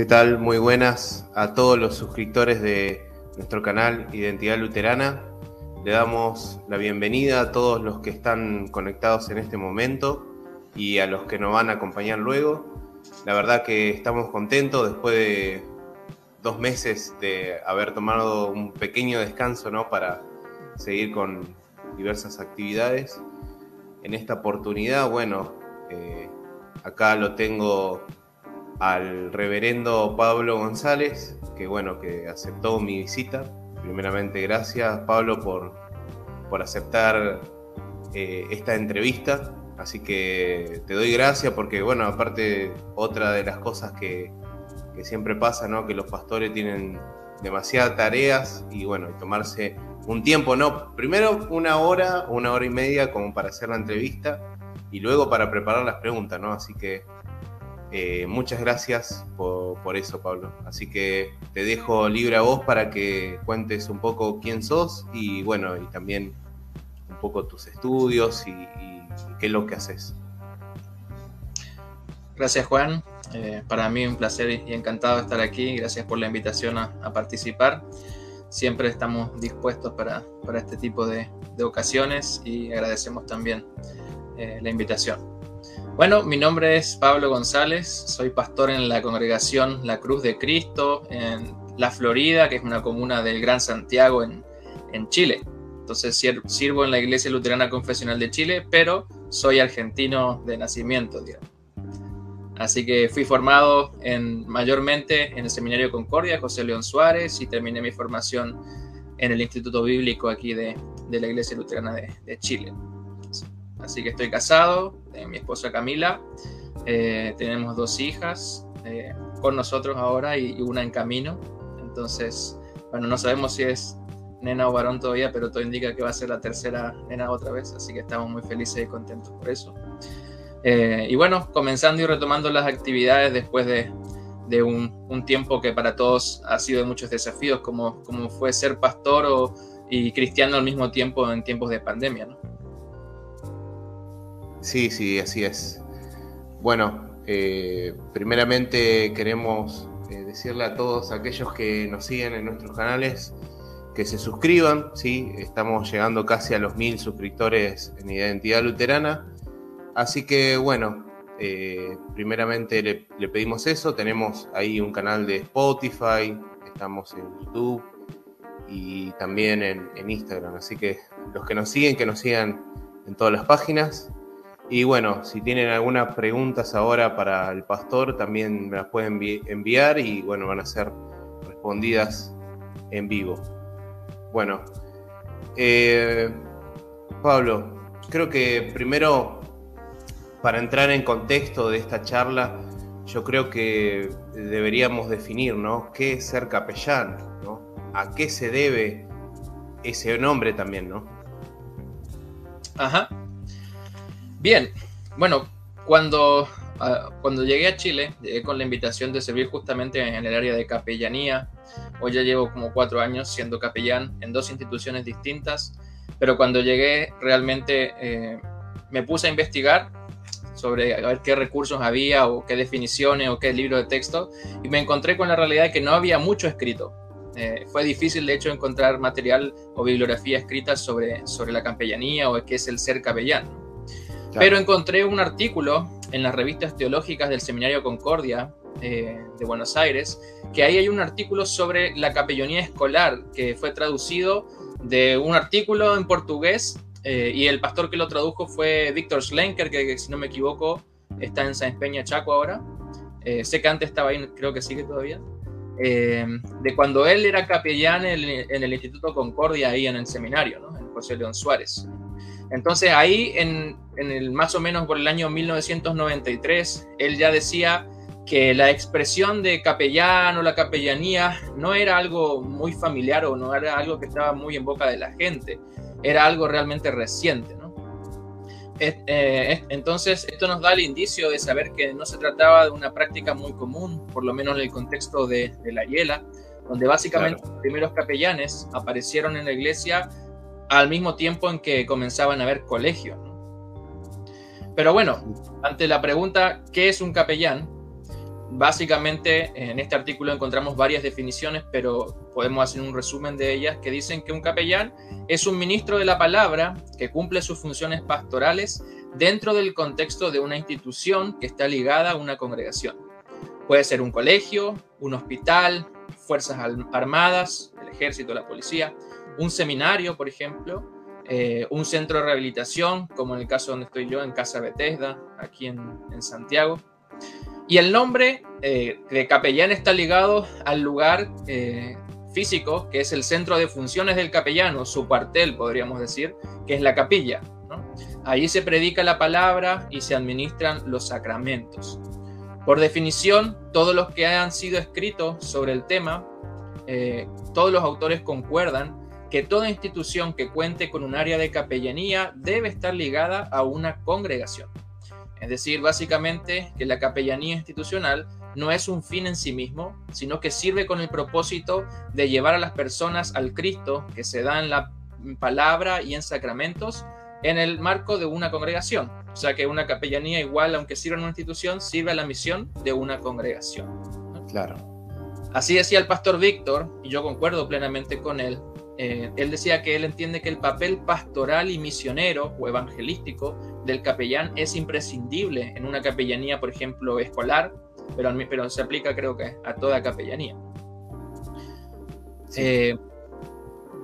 ¿Qué tal? Muy buenas a todos los suscriptores de nuestro canal Identidad Luterana. Le damos la bienvenida a todos los que están conectados en este momento y a los que nos van a acompañar luego. La verdad que estamos contentos después de dos meses de haber tomado un pequeño descanso ¿no? para seguir con diversas actividades. En esta oportunidad, bueno, eh, acá lo tengo al reverendo Pablo González, que bueno, que aceptó mi visita primeramente gracias Pablo por, por aceptar eh, esta entrevista. Así que te doy gracias porque, bueno, aparte otra de las cosas que, que siempre pasa, ¿no? Que los pastores tienen demasiadas tareas y, bueno, tomarse un tiempo, ¿no? Primero una hora, una hora y media como para hacer la entrevista y luego para preparar las preguntas, ¿no? Así que eh, muchas gracias por, eso, Pablo. Así que te dejo libre a vos para que cuentes un poco quién sos y bueno, y también un poco tus estudios y, qué es lo que haces. Gracias, Juan. Eh, para mí un placer y encantado estar aquí. Gracias por la invitación a, participar. Siempre estamos dispuestos para, este tipo de, ocasiones y agradecemos también eh, la invitación. Bueno, mi nombre es Pablo González, soy pastor en la congregación La Cruz de Cristo en La Florida, que es una comuna del Gran Santiago en, Chile. Entonces sirvo en la Iglesia Luterana Confesional de Chile, pero soy argentino de nacimiento, digamos. Así que fui formado en, mayormente en el Seminario Concordia, José León Suárez, y terminé mi formación en el Instituto Bíblico aquí de, la Iglesia Luterana de Chile. Así que estoy casado, tengo mi esposa Camila, eh, tenemos dos hijas eh, con nosotros ahora y, una en camino. Entonces, bueno, no sabemos si es nena o varón todavía, pero todo indica que va a ser la tercera nena otra vez, así que estamos muy felices y contentos por eso. Eh, y bueno, comenzando y retomando las actividades después de, un, tiempo que para todos ha sido de muchos desafíos, como, como fue ser pastor o, y cristiano al mismo tiempo en tiempos de pandemia, ¿no? Sí, sí, así es. Bueno, eh, primeramente queremos eh, decirle a todos aquellos que nos siguen en nuestros canales que se suscriban, ¿sí? Estamos llegando casi a los mil suscriptores en Identidad Luterana. Así que bueno, eh, primeramente le, pedimos eso. Tenemos ahí un canal de Spotify, estamos en YouTube y también en, en Instagram. Así que los que nos siguen, que nos sigan en todas las páginas. Y bueno, si tienen algunas preguntas ahora para el pastor, también me las pueden enviar y bueno, van a ser respondidas en vivo. Bueno, eh, Pablo, creo que primero, para entrar en contexto de esta charla, yo creo que deberíamos definir, ¿no? ¿Qué es ser capellán? ¿no? ¿A qué se debe ese nombre también, no? Ajá. Bien, bueno, cuando, ah, cuando llegué a Chile, llegué con la invitación de servir justamente en el área de capellanía. Hoy ya llevo como cuatro años siendo capellán en dos instituciones distintas, pero cuando llegué realmente eh, me puse a investigar sobre a ver qué recursos había o qué definiciones o qué libro de texto y me encontré con la realidad de que no había mucho escrito. Eh, fue difícil de hecho encontrar material o bibliografía escrita sobre, sobre la capellanía o qué es el ser capellán. Pero encontré un artículo en las revistas teológicas del Seminario Concordia eh, de Buenos Aires, que ahí hay un artículo sobre la capellanía escolar, que fue traducido de un artículo en portugués, eh, y el pastor que lo tradujo fue Víctor Schlenker, que, si no me equivoco está en San Peña Chaco ahora. Eh, sé que antes estaba ahí, creo que sigue todavía. de cuando él era capellán en, el Instituto Concordia, ahí en el seminario, en José León Suárez. Entonces ahí, en, el, más o menos por el año 1993, él ya decía que la expresión de capellán o la capellanía no era algo muy familiar o no era algo que estaba muy en boca de la gente, era algo realmente reciente. Eh, entonces, esto nos da el indicio de saber que no se trataba de una práctica muy común, por lo menos en el contexto de, la Hiela, donde básicamente los primeros capellanes aparecieron en la iglesia al mismo tiempo en que comenzaban a haber colegios. Pero bueno, ante la pregunta, ¿qué es un capellán? básicamente en este artículo encontramos varias definiciones, pero podemos hacer un resumen de ellas que dicen que un capellán es un ministro de la palabra que cumple sus funciones pastorales dentro del contexto de una institución que está ligada a una congregación. Puede ser un colegio, un hospital, fuerzas armadas, el ejército, la policía, un seminario, por ejemplo, eh, un centro de rehabilitación, como en el caso donde estoy yo, en Casa Bethesda, aquí en, Santiago. Y el nombre eh, de capellán está ligado al lugar eh, físico, que es el centro de funciones del capellano, su cuartel, podríamos decir, que es la capilla. Allí se predica la palabra y se administran los sacramentos. Por definición, todos los que hayan sido escritos sobre el tema, todos los autores concuerdan que toda institución que cuente con un área de capellanía debe estar ligada a una congregación. Es decir, básicamente que la capellanía institucional no es un fin en sí mismo, sino que sirve con el propósito de llevar a las personas al Cristo que se da en la palabra y en sacramentos en el marco de una congregación. O sea que una capellanía igual, aunque sirva en una institución, sirve a la misión de una congregación. Claro. Así decía el pastor Víctor, y yo concuerdo plenamente con él, eh, él decía que él entiende que el papel pastoral y misionero o evangelístico del capellán es imprescindible en una capellanía, por ejemplo, escolar, pero, pero se aplica creo que a toda capellanía. Eh,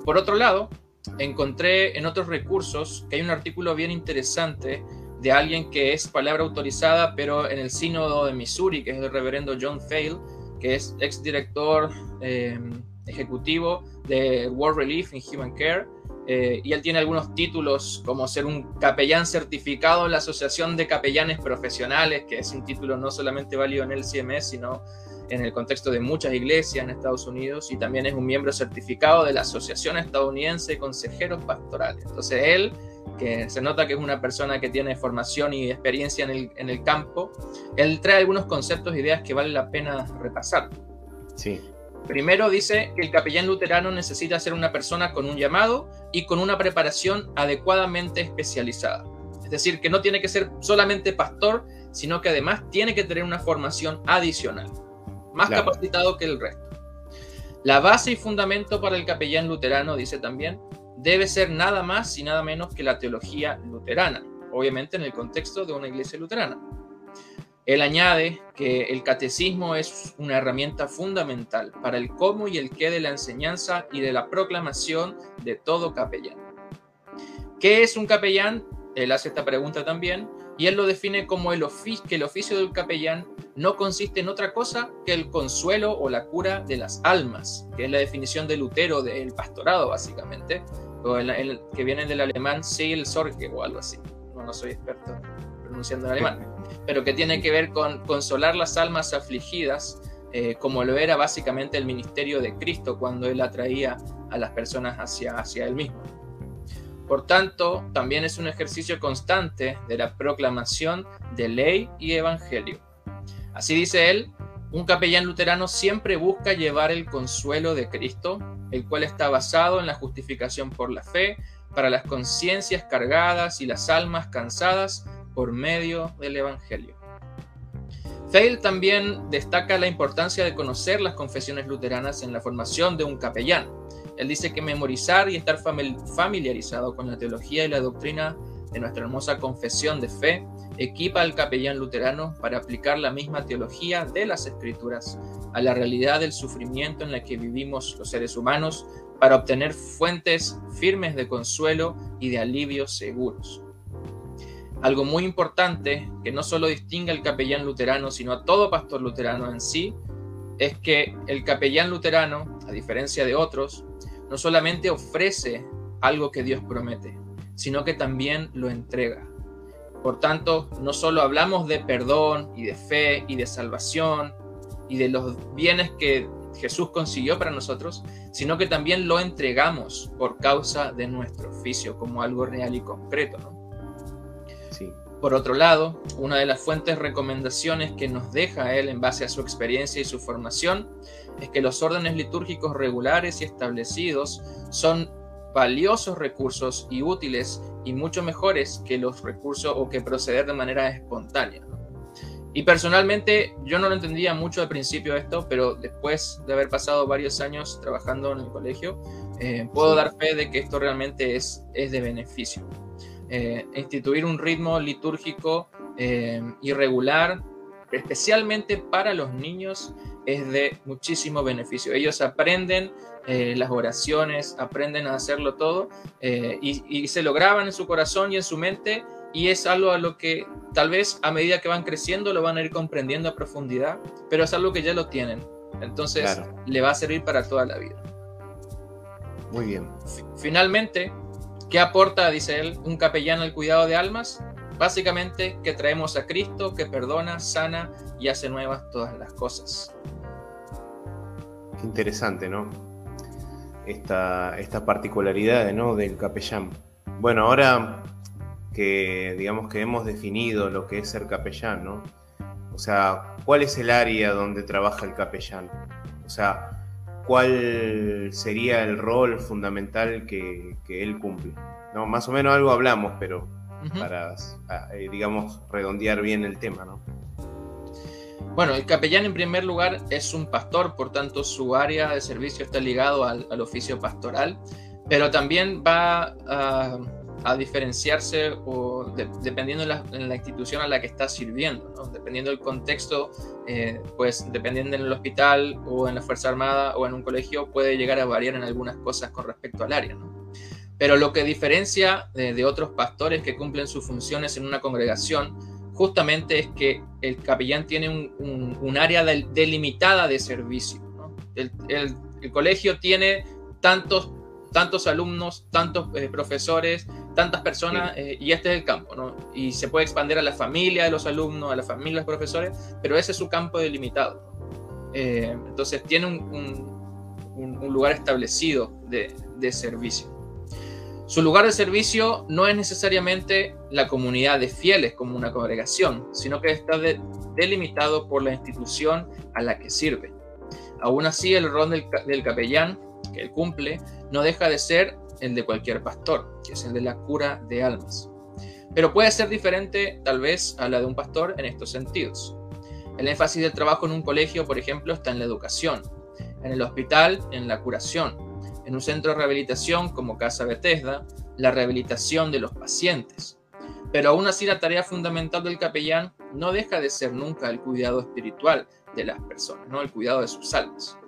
por otro lado, encontré en otros recursos que hay un artículo bien interesante de alguien que es palabra autorizada, pero en el sínodo de Missouri, que es el reverendo John Fail, que es exdirector eh, ejecutivo de World Relief in Human Care. Eh, y él tiene algunos títulos como ser un capellán certificado en la Asociación de Capellanes Profesionales, que es un título no solamente válido en el CMS, sino en el contexto de muchas iglesias en Estados Unidos, y también es un miembro certificado de la Asociación Estadounidense de Consejeros Pastorales. Entonces él, que se nota que es una persona que tiene formación y experiencia en el, en el campo, él trae algunos conceptos e ideas que vale la pena repasar. Sí. Primero dice que el capellán luterano necesita ser una persona con un llamado y con una preparación adecuadamente especializada. Es decir, que no tiene que ser solamente pastor, sino que además tiene que tener una formación adicional, más capacitado que el resto. La base y fundamento para el capellán luterano, dice también, debe ser nada más y nada menos que la teología luterana, obviamente en el contexto de una iglesia luterana. Él añade que el catecismo es una herramienta fundamental para el cómo y el qué de la enseñanza y de la proclamación de todo capellán. ¿Qué es un capellán? Él hace esta pregunta también y él lo define como el que el oficio del capellán no consiste en otra cosa que el consuelo o la cura de las almas, que es la definición de Lutero del pastorado básicamente, o el, que viene del alemán Seelsorge o algo así. No, soy experto pronunciando en alemán pero que tiene que ver con consolar las almas afligidas, eh, como lo era básicamente el ministerio de Cristo cuando Él atraía a las personas hacia, hacia Él mismo. Por tanto, también es un ejercicio constante de la proclamación de ley y evangelio. Así dice él, un capellán luterano siempre busca llevar el consuelo de Cristo, el cual está basado en la justificación por la fe, para las conciencias cargadas y las almas cansadas por medio del Evangelio. Feil también destaca la importancia de conocer las confesiones luteranas en la formación de un capellán. Él dice que memorizar y estar familiarizado con la teología y la doctrina de nuestra hermosa confesión de fe equipa al capellán luterano para aplicar la misma teología de las escrituras a la realidad del sufrimiento en la que vivimos los seres humanos para obtener fuentes firmes de consuelo y de alivio seguros. Algo muy importante que no solo distingue al capellán luterano, sino a todo pastor luterano en sí, es que el capellán luterano, a diferencia de otros, no solamente ofrece algo que Dios promete, sino que también lo entrega. Por tanto, no solo hablamos de perdón y de fe y de salvación y de los bienes que Jesús consiguió para nosotros, sino que también lo entregamos por causa de nuestro oficio como algo real y concreto. ¿no? Por otro lado, una de las fuentes recomendaciones que nos deja él en base a su experiencia y su formación es que los órdenes litúrgicos regulares y establecidos son valiosos recursos y útiles y mucho mejores que los recursos o que proceder de manera espontánea. Y personalmente yo no lo entendía mucho al principio esto, pero después de haber pasado varios años trabajando en el colegio, eh, puedo dar fe de que esto realmente es, es de beneficio. Eh, instituir un ritmo litúrgico eh, irregular, especialmente para los niños, es de muchísimo beneficio. Ellos aprenden las oraciones, aprenden a hacerlo todo y, y se lo graban en su corazón y en su mente y es algo a lo que tal vez a medida que van creciendo lo van a ir comprendiendo a profundidad, pero es algo que ya lo tienen. Entonces le va a servir para toda la vida. Muy bien. Finalmente, ¿qué aporta, dice él, un capellán al cuidado de almas? Básicamente que traemos a Cristo que perdona, sana y hace nuevas todas las cosas. Qué interesante, ¿no? Esta, esta particularidad ¿no? del capellán. Bueno, ahora que digamos que hemos definido lo que es ser capellán, ¿no? O sea, ¿cuál es el área donde trabaja el capellán? O sea, ¿cuál sería el rol fundamental que, él cumple? ¿No? Más o menos algo hablamos, pero para, eh, digamos, redondear bien el tema, ¿no? Bueno, el capellán en primer lugar es un pastor, por tanto su área de servicio está ligado al, oficio pastoral, pero también va a a diferenciarse o dependiendo de la, institución a la que está sirviendo, dependiendo del contexto, eh, pues dependiendo en el hospital o en la Fuerza Armada o en un colegio, puede llegar a variar en algunas cosas con respecto al área. Pero lo que diferencia de, otros pastores que cumplen sus funciones en una congregación, justamente es que el capellán tiene un, área delimitada de servicio. El colegio tiene tantos tantos alumnos, tantos eh, profesores, tantas personas, eh, y este es el campo, ¿no? Y se puede expandir a la familia de los alumnos, a la familia de los profesores, pero ese es su campo delimitado. Eh, entonces tiene un, lugar establecido de, de, servicio. Su lugar de servicio no es necesariamente la comunidad de fieles como una congregación, sino que está delimitado por la institución a la que sirve. Aún así, el rol del, del capellán que él cumple no deja de ser el de cualquier pastor, que es el de la cura de almas. Pero puede ser diferente tal vez a la de un pastor en estos sentidos. El énfasis del trabajo en un colegio, por ejemplo, está en la educación, en el hospital, en la curación, en un centro de rehabilitación como Casa Bethesda, la rehabilitación de los pacientes. Pero aún así la tarea fundamental del capellán no deja de ser nunca el cuidado espiritual de las personas, ¿no? el cuidado de sus almas.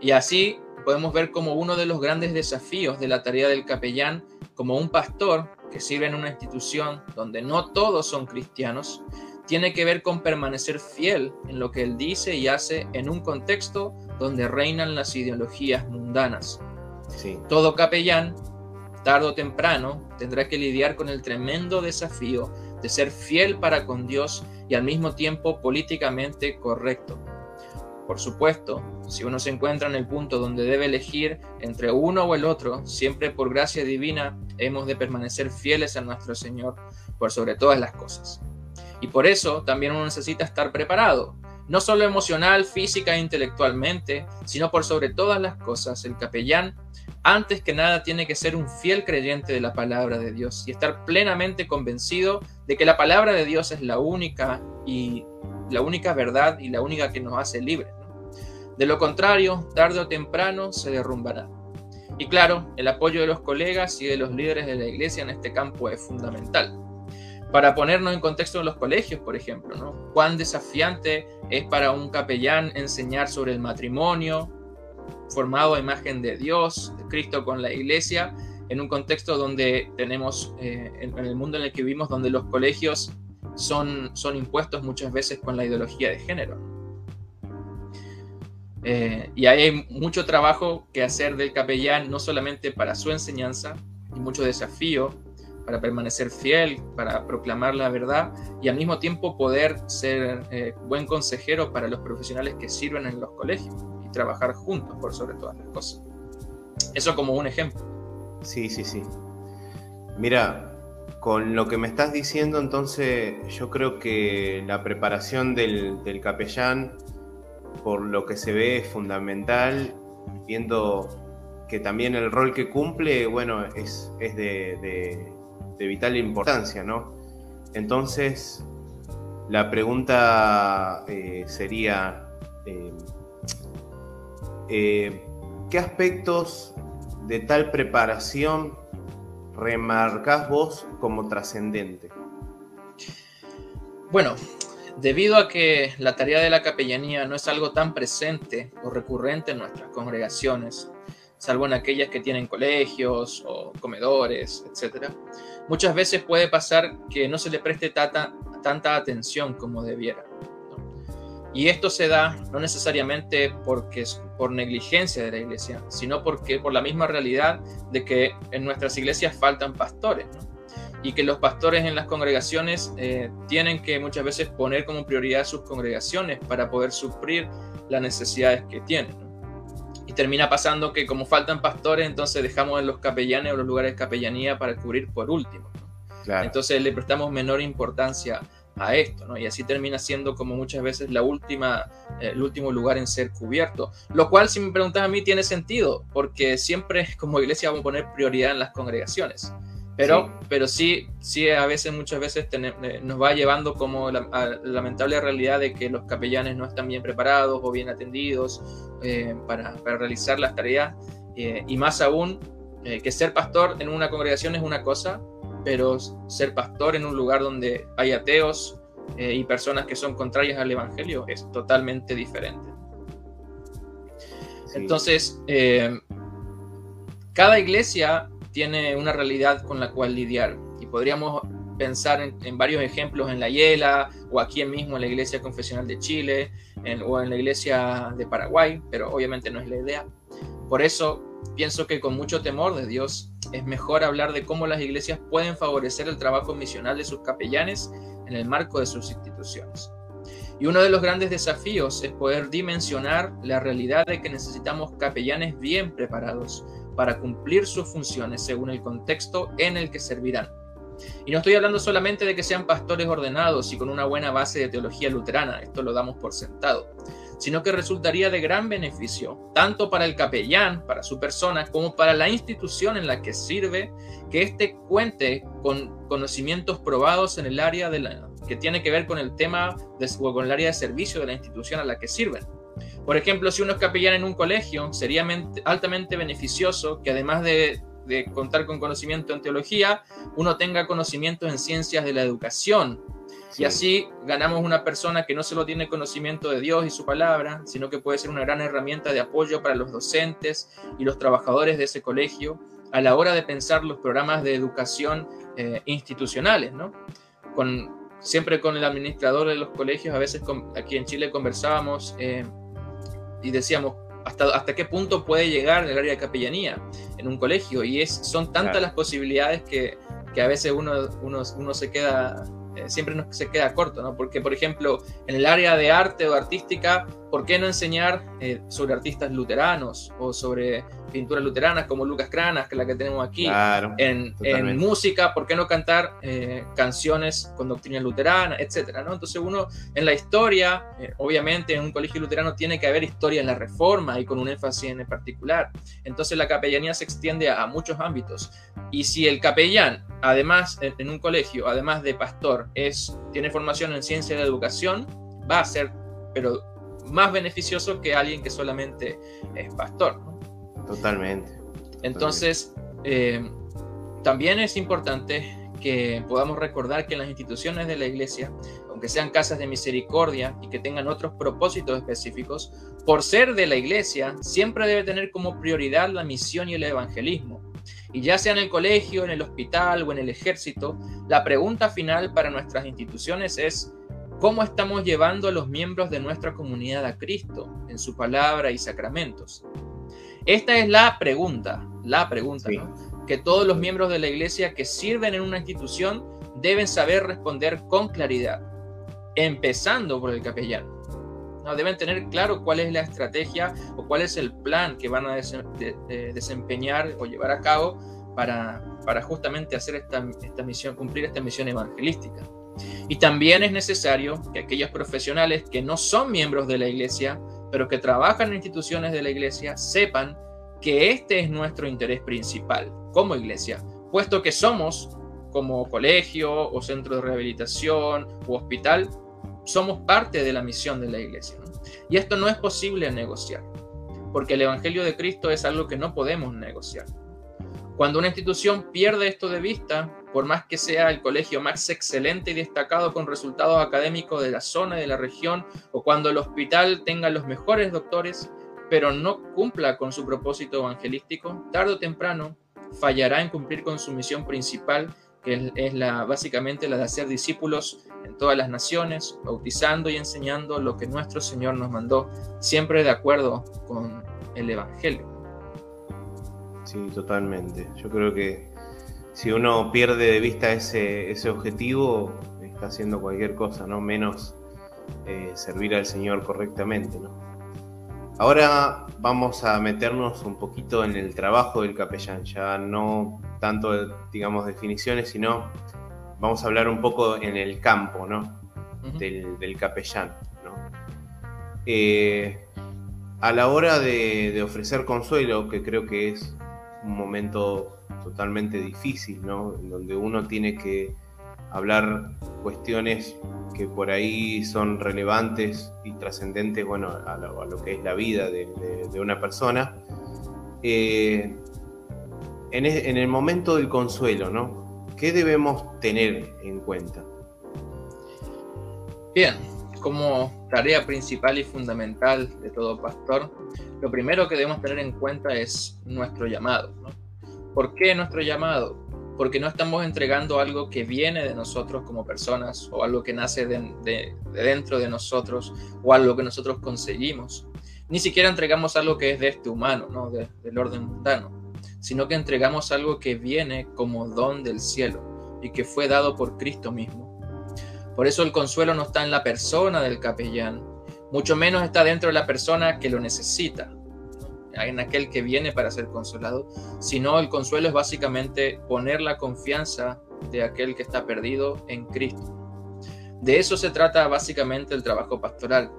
Y así podemos ver como uno de los grandes desafíos de la tarea del capellán, como un pastor que sirve en una institución donde no todos son cristianos, tiene que ver con permanecer fiel en lo que él dice y hace en un contexto donde reinan las ideologías mundanas. Todo capellán, tarde o temprano, tendrá que lidiar con el tremendo desafío de ser fiel para con Dios y al mismo tiempo políticamente correcto. Por supuesto, si uno se encuentra en el punto donde debe elegir entre uno o el otro, siempre por gracia divina hemos de permanecer fieles a nuestro Señor por sobre todas las cosas. Y por eso también uno necesita estar preparado, no solo emocional, física e intelectualmente, sino por sobre todas las cosas. El capellán, antes que nada, tiene que ser un fiel creyente de la palabra de Dios y estar plenamente convencido de que la palabra de Dios es la única y la única verdad y la única que nos hace libres. De lo contrario, tarde o temprano se derrumbará. Y claro, el apoyo de los colegas y de los líderes de la iglesia en este campo es fundamental. Para ponernos en contexto en los colegios, por ejemplo, ¿no? Cuán desafiante es para un capellán enseñar sobre el matrimonio, formado a imagen de Dios, de Cristo con la iglesia, en un contexto donde tenemos, eh, en, el mundo en el que vivimos, donde los colegios son, son impuestos muchas veces con la ideología de género. Eh, y hay mucho trabajo que hacer del capellán, no solamente para su enseñanza, y mucho desafío para permanecer fiel, para proclamar la verdad y al mismo tiempo poder ser eh, buen consejero para los profesionales que sirven en los colegios y trabajar juntos por sobre todas las cosas. Eso como un ejemplo. Sí, sí, sí. Mira, con lo que me estás diciendo, entonces yo creo que la preparación del, capellán por lo que se ve es fundamental, viendo que también el rol que cumple, bueno, es, de, vital importancia, ¿no? Entonces, La pregunta eh, sería, ¿qué aspectos de tal preparación remarcás vos como trascendente? Bueno, debido a que la tarea de la capellanía no es algo tan presente o recurrente en nuestras congregaciones, salvo en aquellas que tienen colegios o comedores, etc., muchas veces puede pasar que no se le preste tanta, tanta atención como debiera. Y esto se da no necesariamente porque es por negligencia de la iglesia, sino porque por la misma realidad de que en nuestras iglesias faltan pastores. Y que los pastores en las congregaciones eh, tienen que muchas veces poner como prioridad sus congregaciones para poder suplir las necesidades que tienen. Y termina pasando que como faltan pastores, entonces dejamos en los capellanes o los lugares de capellanía para cubrir por último. Entonces le prestamos menor importancia a esto, ¿no? Y así termina siendo como muchas veces la última, eh, el último lugar en ser cubierto. Lo cual, si me preguntas a mí, tiene sentido, porque siempre como iglesia vamos a poner prioridad en las congregaciones. Pero sí, pero sí, sí a veces, muchas veces eh, nos va llevando como la, lamentable realidad de que los capellanes no están bien preparados o bien atendidos eh, para, para, realizar las tareas. y más aún, que ser pastor en una congregación es una cosa, pero ser pastor en un lugar donde hay ateos eh, y personas que son contrarias al Evangelio es totalmente diferente. Entonces, eh, cada iglesia tiene una realidad con la cual lidiar y podríamos pensar en, varios ejemplos en la Yela o aquí mismo en la Iglesia Confesional de Chile o en la Iglesia de Paraguay, pero obviamente no es la idea. Por eso pienso que con mucho temor de Dios es mejor hablar de cómo las iglesias pueden favorecer el trabajo misional de sus capellanes en el marco de sus instituciones. Y uno de los grandes desafíos es poder dimensionar la realidad de que necesitamos capellanes bien preparados para cumplir sus funciones según el contexto en el que servirán. Y no estoy hablando solamente de que sean pastores ordenados y con una buena base de teología luterana, esto lo damos por sentado, sino que resultaría de gran beneficio, tanto para el capellán, para su persona, como para la institución en la que sirve, que éste cuente con conocimientos probados en el área de la, que tiene que ver con el tema de, o con el área de servicio de la institución a la que sirven. Por ejemplo, si uno es capellán en un colegio, sería altamente beneficioso que además de de contar con conocimiento en teología, uno tenga conocimiento en ciencias de la educación. Y así ganamos una persona que no solo tiene conocimiento de Dios y su palabra, sino que puede ser una gran herramienta de apoyo para los docentes y los trabajadores de ese colegio a la hora de pensar los programas de educación eh, institucionales. ¿no? Con, siempre con el administrador de los colegios, a veces aquí en Chile conversábamos eh, y decíamos, hasta, qué punto puede llegar el área de capellanía en un colegio. Y es, son tantas las posibilidades que, que, a veces uno, uno, uno se queda, eh, siempre no, se queda corto, ¿no? Porque, por ejemplo, en el área de arte o artística, ¿por qué no enseñar eh, sobre artistas luteranos o sobre pinturas luteranas como Lucas Cranas, que es la que tenemos aquí. en, en, música, ¿por qué no cantar eh, canciones con doctrina luterana, etcétera? ¿no? Entonces uno en la historia, obviamente en un colegio luterano tiene que haber historia en la reforma y con un énfasis en particular. Entonces la capellanía se extiende a, muchos ámbitos. Y si el capellán, además en, un colegio, además de pastor, es, tiene formación en ciencia de la educación, va a ser, pero más beneficioso que alguien que solamente es pastor. ¿no? Totalmente. Entonces, eh, también es importante que podamos recordar que en las instituciones de la iglesia, aunque sean casas de misericordia y que tengan otros propósitos específicos, por ser de la iglesia, siempre debe tener como prioridad la misión y el evangelismo. Y ya sea en el colegio, en el hospital o en el ejército, la pregunta final para nuestras instituciones es, ¿cómo estamos llevando a los miembros de nuestra comunidad a Cristo en su palabra y sacramentos? Esta es la pregunta, la pregunta, que todos los miembros de la iglesia que sirven en una institución deben saber responder con claridad, empezando por el capellán. Deben tener claro cuál es la estrategia o cuál es el plan que van a desempeñar o llevar a cabo para, justamente hacer esta, esta misión, cumplir esta misión evangelística. Y también es necesario que aquellos profesionales que no son miembros de la iglesia pero que trabajan en instituciones de la iglesia sepan que este es nuestro interés principal como iglesia, puesto que somos como colegio o centro de rehabilitación u hospital somos parte de la misión de la iglesia. Y esto no es posible negociar, porque el Evangelio de Cristo es algo que no podemos negociar. Cuando una institución pierde esto de vista, por más que sea el colegio más excelente y destacado con resultados académicos de la zona y de la región, o cuando el hospital tenga los mejores doctores, pero no cumpla con su propósito evangelístico, tarde o temprano fallará en cumplir con su misión principal, que es la, básicamente la de hacer discípulos en todas las naciones, bautizando y enseñando lo que nuestro Señor nos mandó, siempre de acuerdo con el Evangelio. Sí, totalmente. Yo creo que si uno pierde de vista ese, ese objetivo, está haciendo cualquier cosa, ¿no? Menos eh, servir al Señor correctamente, ¿no? Ahora vamos a meternos un poquito en el trabajo del capellán, ya no tanto, digamos, definiciones, sino vamos a hablar un poco en el campo, ¿no? del, capellán, ¿no? Eh, a la hora de, de ofrecer consuelo, que creo que es un momento totalmente difícil, ¿no? En donde uno tiene que hablar cuestiones que por ahí son relevantes y trascendentes, bueno, a lo, que es la vida de, una persona. Eh, en, el momento del consuelo, ¿no? ¿Qué debemos tener en cuenta? Bien, como tarea principal y fundamental de todo pastor, lo primero que debemos tener en cuenta es nuestro llamado, ¿no? ¿Por qué nuestro llamado? Porque no estamos entregando algo que viene de nosotros como personas o algo que nace de, dentro de nosotros o algo que nosotros conseguimos. Ni siquiera entregamos algo que es de este humano, ¿no? del orden mundano, sino que entregamos algo que viene como don del cielo y que fue dado por Cristo mismo. Por eso el consuelo no está en la persona del capellán, mucho menos está dentro de la persona que lo necesita, en aquel que viene para ser consolado, sino el consuelo es básicamente poner la confianza de aquel que está perdido en Cristo. De eso se trata básicamente el trabajo pastoral,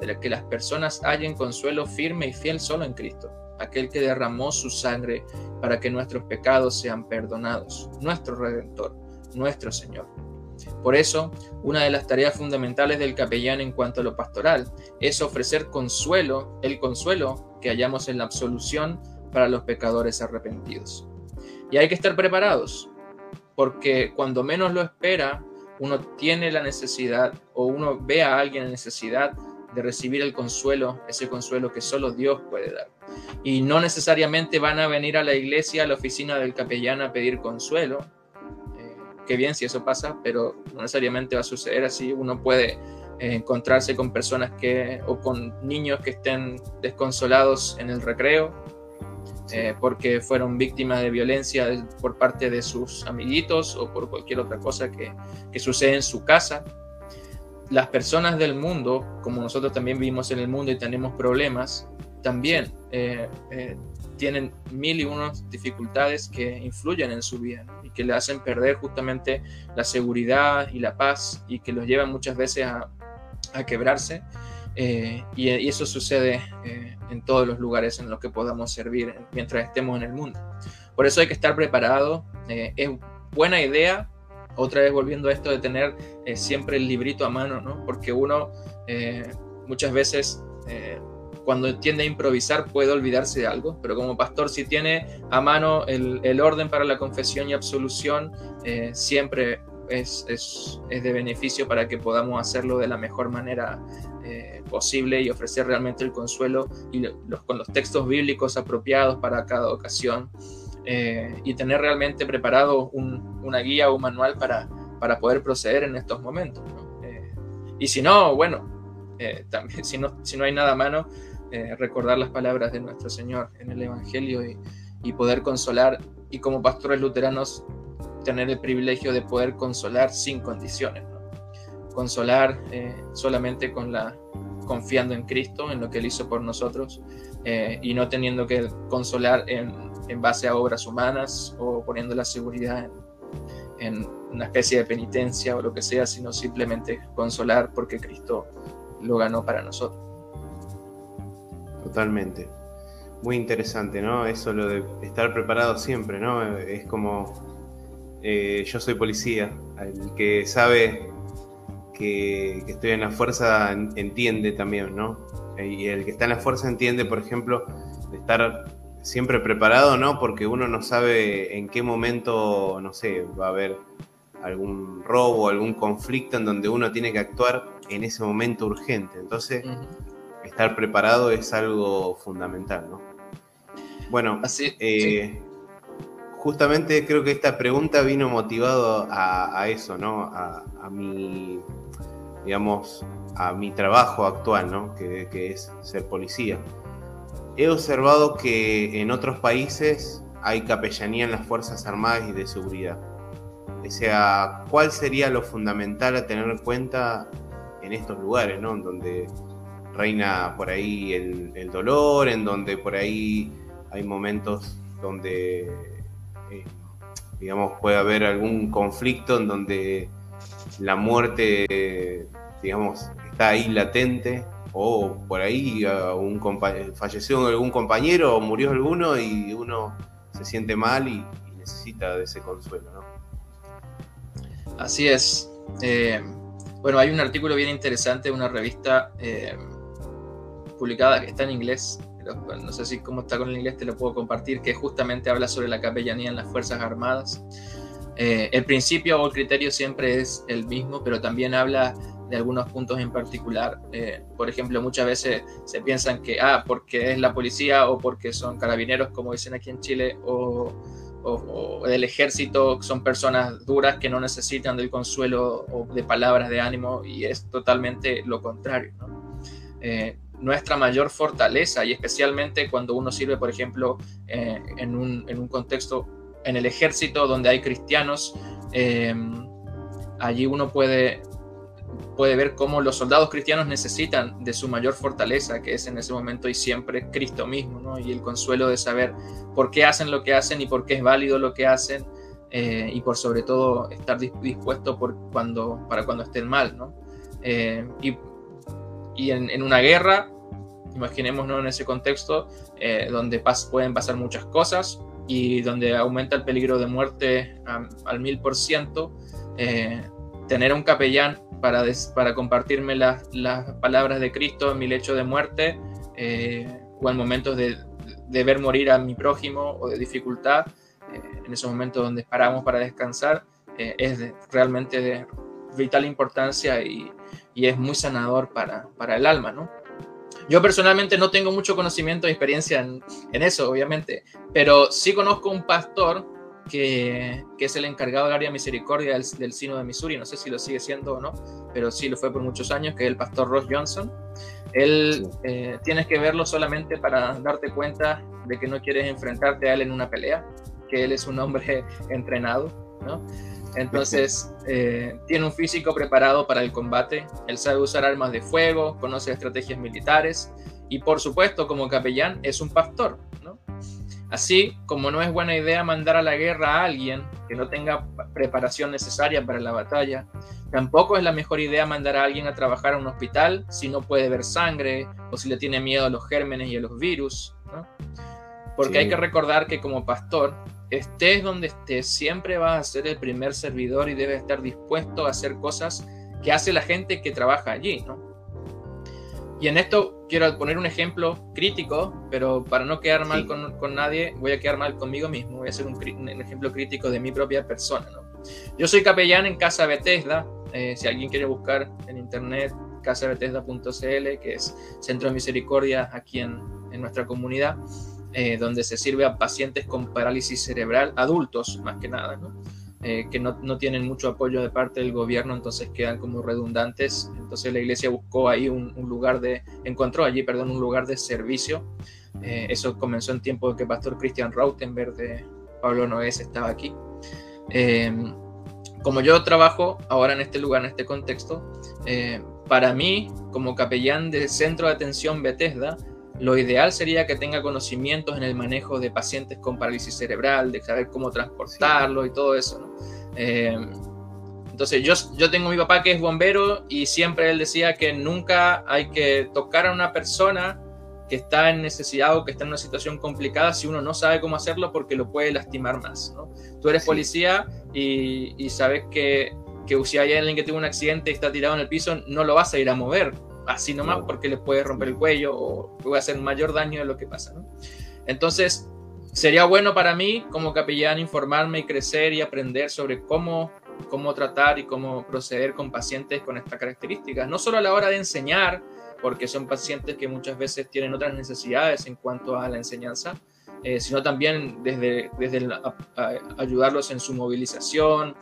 de que las personas hallen consuelo firme y fiel solo en Cristo, aquel que derramó su sangre para que nuestros pecados sean perdonados, nuestro Redentor, nuestro Señor. Por eso, una de las tareas fundamentales del capellán en cuanto a lo pastoral es ofrecer consuelo, el consuelo que hallamos en la absolución para los pecadores arrepentidos. Y hay que estar preparados, porque cuando menos lo espera, uno tiene la necesidad o uno ve a alguien en necesidad de recibir el consuelo, ese consuelo que solo Dios puede dar. Y no necesariamente van a venir a la iglesia, a la oficina del capellán a pedir consuelo, qué bien si eso pasa, pero no necesariamente va a suceder así. Uno puede eh, encontrarse con personas que, o con niños que estén desconsolados en el recreo, eh, porque fueron víctimas de violencia por parte de sus amiguitos o por cualquier otra cosa que, que sucede en su casa. Las personas del mundo, como nosotros también vivimos en el mundo y tenemos problemas, también eh, tienen mil y unas dificultades que influyen en su vida y que le hacen perder justamente la seguridad y la paz y que los llevan muchas veces a, quebrarse. Eh, y, eso sucede eh, en todos los lugares en los que podamos servir mientras estemos en el mundo. Por eso hay que estar preparado. Eh, es buena idea, otra vez volviendo a esto de tener siempre el librito a mano, ¿no? porque uno muchas veces cuando tiende a improvisar puede olvidarse de algo, pero como pastor si tiene a mano el, orden para la confesión y absolución, eh, siempre es, de beneficio para que podamos hacerlo de la mejor manera eh, posible y ofrecer realmente el consuelo y los, con los textos bíblicos apropiados para cada ocasión eh, y tener realmente preparado una guía o un manual para, para poder proceder en estos momentos. y si no, bueno, también si no, si no hay nada a mano, eh, recordar las palabras de nuestro Señor en el Evangelio y, poder consolar y como pastores luteranos tener el privilegio de poder consolar sin condiciones. Consolar eh, solamente con la confiando en Cristo, en lo que Él hizo por nosotros eh, y no teniendo que consolar en, base a obras humanas o poniendo la seguridad en, en una especie de penitencia o lo que sea, sino simplemente consolar porque Cristo lo ganó para nosotros. Totalmente. Muy interesante, ¿no? Eso lo de estar preparado siempre, ¿no? Es como eh, yo soy policía, el que sabe que, estoy en la fuerza entiende también, ¿no? Y el que está en la fuerza entiende, por ejemplo, de estar siempre preparado, ¿no? Porque uno no sabe en qué momento, no sé, va a haber algún robo, algún conflicto en donde uno tiene que actuar en ese momento urgente. Entonces, estar preparado es algo fundamental, ¿no? Bueno, Así, eh, justamente creo que esta pregunta vino motivado a, eso, ¿no? A, mi, digamos, a mi trabajo actual, ¿no? Que, que, es ser policía. He observado que en otros países hay capellanía en las Fuerzas Armadas y de Seguridad. O sea, ¿cuál sería lo fundamental a tener en cuenta en estos lugares, ¿no? Donde reina por ahí el, dolor, en donde por ahí hay momentos donde, eh, digamos, puede haber algún conflicto en donde la muerte, digamos, está ahí latente, o por ahí un falleció algún compañero o murió alguno y uno se siente mal y, necesita de ese consuelo, ¿no? Así es. Eh, bueno, hay un artículo bien interesante de una revista eh, publicada que está en inglés, no sé si cómo está con el inglés, te lo puedo compartir, que justamente habla sobre la capellanía en las Fuerzas Armadas. Eh, el principio o el criterio siempre es el mismo, pero también habla de algunos puntos en particular. Eh, por ejemplo, muchas veces se piensan que, ah, porque es la policía o porque son carabineros, como dicen aquí en Chile, o, o, del ejército, son personas duras que no necesitan del consuelo o de palabras de ánimo, y es totalmente lo contrario. ¿no? Eh, nuestra mayor fortaleza y especialmente cuando uno sirve, por ejemplo, eh, en, un, en, un, contexto en el ejército donde hay cristianos, eh, allí uno puede, puede ver cómo los soldados cristianos necesitan de su mayor fortaleza, que es en ese momento y siempre Cristo mismo, y el consuelo de saber por qué hacen lo que hacen y por qué es válido lo que hacen. Eh, y por sobre todo estar dispuesto por cuando, para cuando estén mal. ¿no? y y en, una guerra, imaginémonos en ese contexto, eh, donde pueden pasar muchas cosas y donde aumenta el peligro de muerte al mil por ciento, eh, tener un capellán para, para compartirme las palabras de Cristo en mi lecho de muerte eh, o en momentos de, de, ver morir a mi prójimo o de dificultad, en esos momentos donde paramos para descansar, es realmente de vital importancia y, y es muy sanador para, para el alma, ¿no? Yo personalmente no tengo mucho conocimiento y experiencia en, en eso, obviamente, pero sí conozco un pastor que, que, es el encargado del área misericordia del, del Sino de Missouri, no sé si lo sigue siendo o no, pero sí lo fue por muchos años, que es el pastor Ross Johnson. Él eh, tienes que verlo solamente para darte cuenta de que no quieres enfrentarte a él en una pelea, que él es un hombre entrenado, ¿no? Entonces, eh, tiene un físico preparado para el combate, él sabe usar armas de fuego, conoce estrategias militares y por supuesto como capellán es un pastor. ¿no? Así como no es buena idea mandar a la guerra a alguien que no tenga preparación necesaria para la batalla, tampoco es la mejor idea mandar a alguien a trabajar a un hospital si no puede ver sangre o si le tiene miedo a los gérmenes y a los virus. ¿no? Porque hay que recordar que como pastor estés donde estés, siempre vas a ser el primer servidor y debes estar dispuesto a hacer cosas que hace la gente que trabaja allí, ¿no? Y en esto quiero poner un ejemplo crítico, pero para no quedar mal con, nadie, voy a quedar mal conmigo mismo, voy a hacer un, ejemplo crítico de mi propia persona, ¿no? Yo soy capellán en Casa Bethesda, eh, si alguien quiere buscar en internet, casabethesda.cl, que es Centro de Misericordia aquí en, en nuestra comunidad. Eh, donde se sirve a pacientes con parálisis cerebral, adultos más que nada, eh, que no, no, tienen mucho apoyo de parte del gobierno, entonces quedan como redundantes. Entonces la iglesia buscó ahí un, lugar de, encontró allí, perdón, un lugar de servicio. Eh, eso comenzó en tiempo de que Pastor Christian Rautenberg de Pablo Noés estaba aquí. como yo trabajo ahora en este lugar, en este contexto, para mí, como capellán del Centro de Atención Bethesda, lo ideal sería que tenga conocimientos en el manejo de pacientes con parálisis cerebral, de saber cómo transportarlo y todo eso. Eh, entonces yo, yo tengo a mi papá que es bombero y siempre él decía que nunca hay que tocar a una persona que está en necesidad o que está en una situación complicada si uno no sabe cómo hacerlo porque lo puede lastimar más. Tú eres policía y, y sabes que que si hay alguien que tiene un accidente y está tirado en el piso, no lo vas a ir a mover así nomás porque le puede romper el cuello o puede hacer mayor daño de lo que pasa. ¿no? Entonces, sería bueno para mí como capellán informarme y crecer y aprender sobre cómo, cómo tratar y cómo proceder con pacientes con estas características, no solo a la hora de enseñar, porque son pacientes que muchas veces tienen otras necesidades en cuanto a la enseñanza, eh, sino también desde, desde ayudarlos en su movilización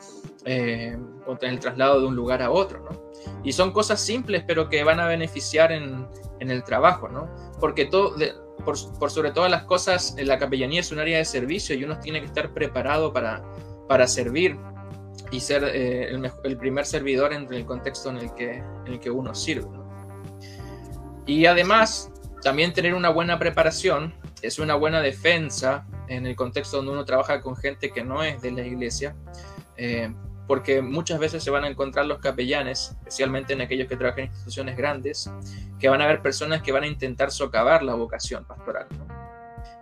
eh, o en el traslado de un lugar a otro. ¿no? Y son cosas simples, pero que van a beneficiar en, en el trabajo, ¿no? porque todo, por, por, sobre todas las cosas, la capellanía es un área de servicio y uno tiene que estar preparado para, para servir y ser eh, el, el, primer servidor en el contexto en el que, en el que uno sirve. ¿no? Y además, también tener una buena preparación es una buena defensa en el contexto donde uno trabaja con gente que no es de la iglesia, eh, porque muchas veces se van a encontrar los capellanes, especialmente en aquellos que trabajan en instituciones grandes, que van a haber personas que van a intentar socavar la vocación pastoral. ¿no?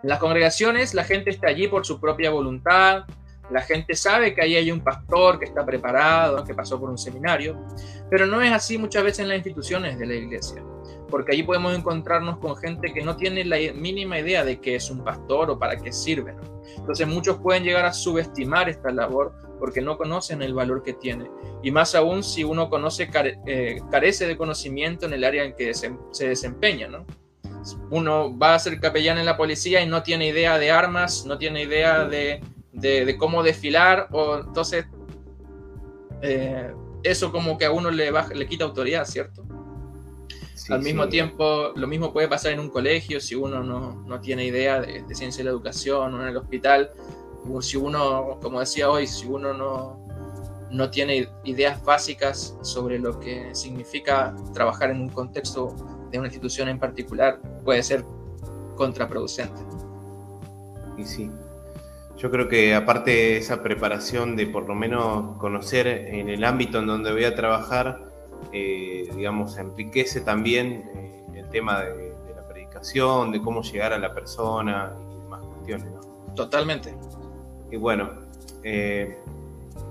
En las congregaciones la gente está allí por su propia voluntad, la gente sabe que ahí hay un pastor que está preparado, que pasó por un seminario, pero no es así muchas veces en las instituciones de la iglesia porque allí podemos encontrarnos con gente que no tiene la mínima idea de qué es un pastor o para qué sirve. Entonces muchos pueden llegar a subestimar esta labor porque no conocen el valor que tiene. Y más aún si uno conoce, eh, carece de conocimiento en el área en que se, desempeña. ¿no? Uno va a ser capellán en la policía y no tiene idea de armas, no tiene idea de, de, cómo desfilar, o entonces eh, eso como que a uno le, baja, le quita autoridad, ¿cierto? Al mismo tiempo, lo mismo puede pasar en un colegio si uno no, no tiene idea de, ciencia de la educación o en el hospital. Si uno, como decía hoy, si uno no, no tiene ideas básicas sobre lo que significa trabajar en un contexto de una institución en particular, puede ser contraproducente. Y sí, yo creo que aparte de esa preparación de por lo menos conocer en el ámbito en donde voy a trabajar, eh, digamos, enriquece también eh, el tema de, la predicación, de cómo llegar a la persona y demás cuestiones. Totalmente. Y bueno, eh,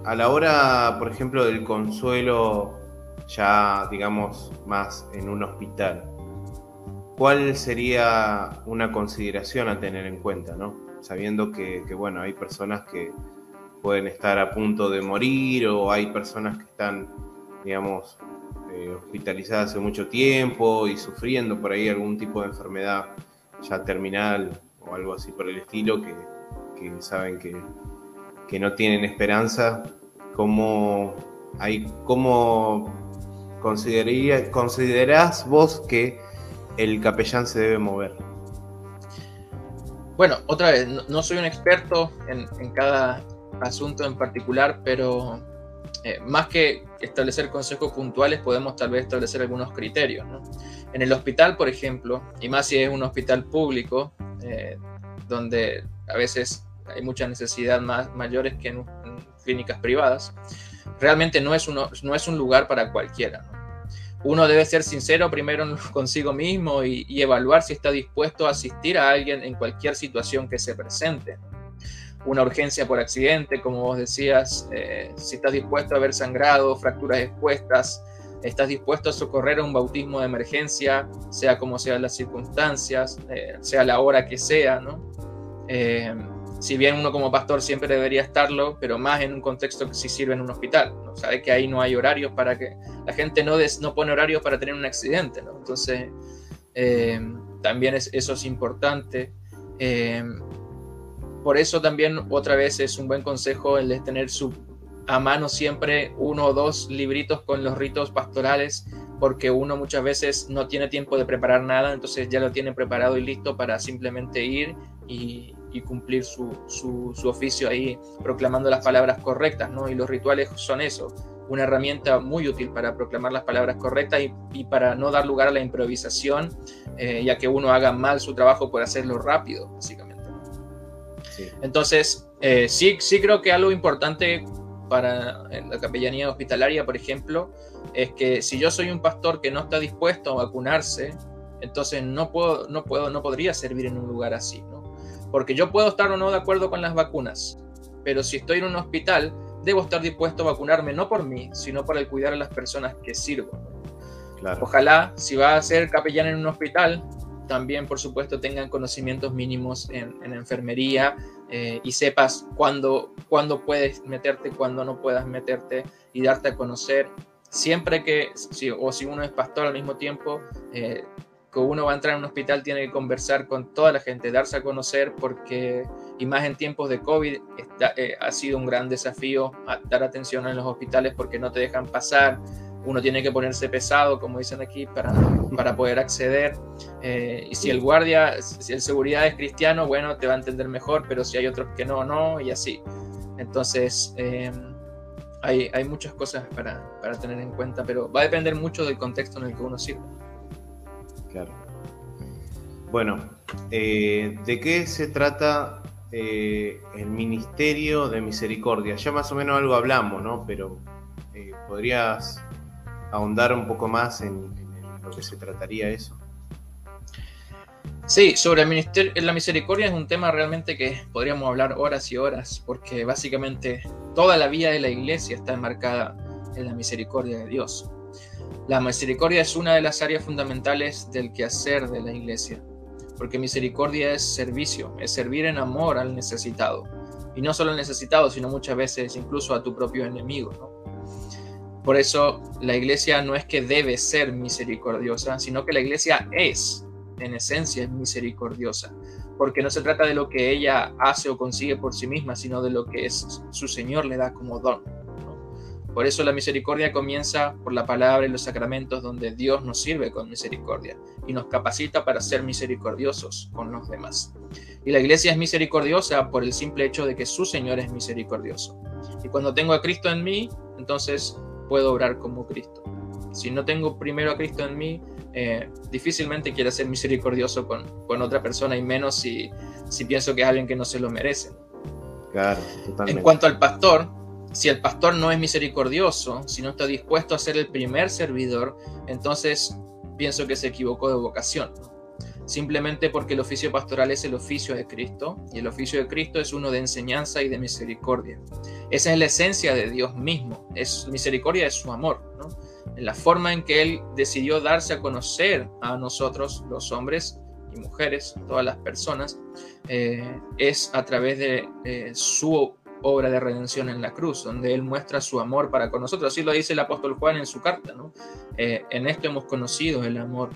a la hora, por ejemplo, del consuelo, ya digamos más en un hospital, ¿cuál sería una consideración a tener en cuenta, ¿no? Sabiendo que, bueno, hay personas que pueden estar a punto de morir o hay personas que están, digamos, eh, hospitalizada hace mucho tiempo y sufriendo por ahí algún tipo de enfermedad ya terminal o algo así por el estilo, que, saben que, que, no tienen esperanza, ¿cómo, hay, cómo considerás vos que el capellán se debe mover? Bueno, otra vez, no, soy un experto en, en, cada asunto en particular, pero eh, más que establecer consejos puntuales, podemos tal vez establecer algunos criterios. En el hospital, por ejemplo, y más si es un hospital público, eh, donde a veces hay mucha necesidad más mayores que en, clínicas privadas, realmente no es, uno, no es un lugar para cualquiera. Uno debe ser sincero primero consigo mismo y, y, evaluar si está dispuesto a asistir a alguien en cualquier situación que se presente una urgencia por accidente, como vos decías, eh, si estás dispuesto a haber sangrado, fracturas expuestas, estás dispuesto a socorrer a un bautismo de emergencia, sea como sean las circunstancias, eh, sea la hora que sea, ¿no? Eh, si bien uno como pastor siempre debería estarlo, pero más en un contexto que si sirve en un hospital, ¿no? Sabe que ahí no hay horarios para que la gente no, no pone horarios para tener un accidente. Entonces, también es, eso es importante. Por eso también otra vez es un buen consejo el de tener su, a mano siempre uno o dos libritos con los ritos pastorales, porque uno muchas veces no tiene tiempo de preparar nada, entonces ya lo tiene preparado y listo para simplemente ir y, cumplir su, su, oficio ahí proclamando las palabras correctas, ¿no? Y los rituales son eso, una herramienta muy útil para proclamar las palabras correctas y, para no dar lugar a la improvisación, eh, ya que uno haga mal su trabajo por hacerlo rápido, básicamente. Entonces, eh, sí, sí creo que algo importante para la capellanía hospitalaria, por ejemplo, es que si yo soy un pastor que no está dispuesto a vacunarse, entonces no puedo, no puedo, no podría servir en un lugar así, ¿no? Porque yo puedo estar o no de acuerdo con las vacunas, pero si estoy en un hospital, debo estar dispuesto a vacunarme no por mí, sino para el cuidar a las personas que sirvo. Ojalá, si va a ser capellán en un hospital, también, por supuesto, tengan conocimientos mínimos en, enfermería eh, y sepas cuándo, cuándo puedes meterte, cuándo no puedas meterte y darte a conocer. Siempre que, si, o si uno es pastor al mismo tiempo, eh, uno va a entrar en un hospital tiene que conversar con toda la gente, darse a conocer, porque, y más en tiempos de COVID, eh, ha sido un gran desafío dar atención en los hospitales porque no te dejan pasar uno tiene que ponerse pesado, como dicen aquí, para, para poder acceder. Eh, y si el guardia, si el seguridad es cristiano, bueno, te va a entender mejor, pero si hay otros que no, no, y así. Entonces, eh, hay, hay, muchas cosas para, para, tener en cuenta, pero va a depender mucho del contexto en el que uno sirve. Claro. Bueno, eh, ¿de qué se trata el Ministerio de Misericordia? Ya más o menos algo hablamos, ¿no? Pero podrías ahondar un poco más en, lo que se trataría eso. Sí, sobre el ministerio, la misericordia es un tema realmente que podríamos hablar horas y horas, porque básicamente toda la vida de la iglesia está enmarcada en la misericordia de Dios. La misericordia es una de las áreas fundamentales del quehacer de la iglesia, porque misericordia es servicio, es servir en amor al necesitado, y no solo al necesitado, sino muchas veces incluso a tu propio enemigo. Por eso la iglesia no es que debe ser misericordiosa, sino que la iglesia es, en esencia, misericordiosa, porque no se trata de lo que ella hace o consigue por sí misma, sino de lo que su Señor le da como don. Por eso la misericordia comienza por la palabra y los sacramentos donde Dios nos sirve con misericordia y nos capacita para ser misericordiosos con los demás. Y la iglesia es misericordiosa por el simple hecho de que su Señor es misericordioso. Y cuando tengo a Cristo en mí, entonces puedo obrar como Cristo. Si no tengo primero a Cristo en mí, eh, difícilmente quiera ser misericordioso con, con, otra persona y menos si, si pienso que es alguien que no se lo merece. Claro, En cuanto al pastor, si el pastor no es misericordioso, si no está dispuesto a ser el primer servidor, entonces pienso que se equivocó de vocación simplemente porque el oficio pastoral es el oficio de Cristo y el oficio de Cristo es uno de enseñanza y de misericordia. Esa es la esencia de Dios mismo, es misericordia es su amor. En la forma en que Él decidió darse a conocer a nosotros, los hombres y mujeres, todas las personas, eh, es a través de eh, su obra de redención en la cruz, donde Él muestra su amor para con nosotros. Así lo dice el apóstol Juan en su carta, ¿no? Eh, en esto hemos conocido el amor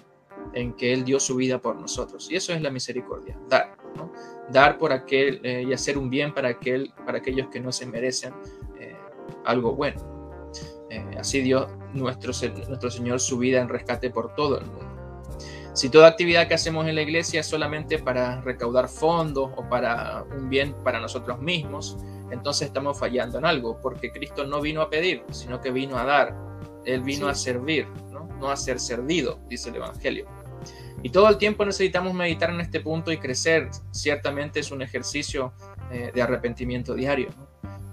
en que Él dio su vida por nosotros. Y eso es la misericordia, dar, ¿no? dar por aquel eh, y hacer un bien para, aquel, para aquellos que no se merecen eh, algo bueno. Así dio nuestro Señor su vida en rescate por todo el mundo. Si toda actividad que hacemos en la iglesia es solamente para recaudar fondos o para un bien para nosotros mismos, entonces estamos fallando en algo, porque Cristo no vino a pedir, sino que vino a dar. Él vino a servir, ¿no? no a ser servido, dice el Evangelio. Y todo el tiempo necesitamos meditar en este punto y crecer. Ciertamente es un ejercicio eh, de arrepentimiento diario,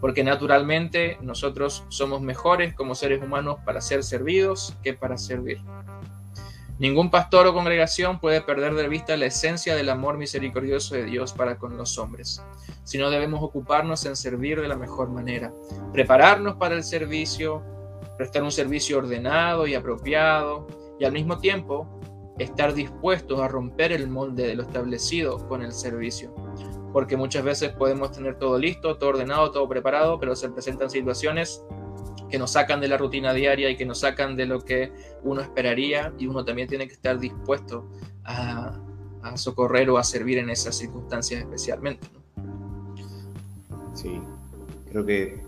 porque naturalmente nosotros somos mejores como seres humanos para ser servidos que para servir. Ningún pastor o congregación puede perder de vista la esencia del amor misericordioso de Dios para con los hombres, sino debemos ocuparnos en servir de la mejor manera, prepararnos para el servicio, prestar un servicio ordenado y apropiado, y al mismo tiempo estar dispuestos a romper el molde de lo establecido con el servicio. Porque muchas veces podemos tener todo listo, todo ordenado, todo preparado, pero se presentan situaciones que nos sacan de la rutina diaria y que nos sacan de lo que uno esperaría y uno también tiene que estar dispuesto a, socorrer o a servir en esas circunstancias especialmente. Sí, creo que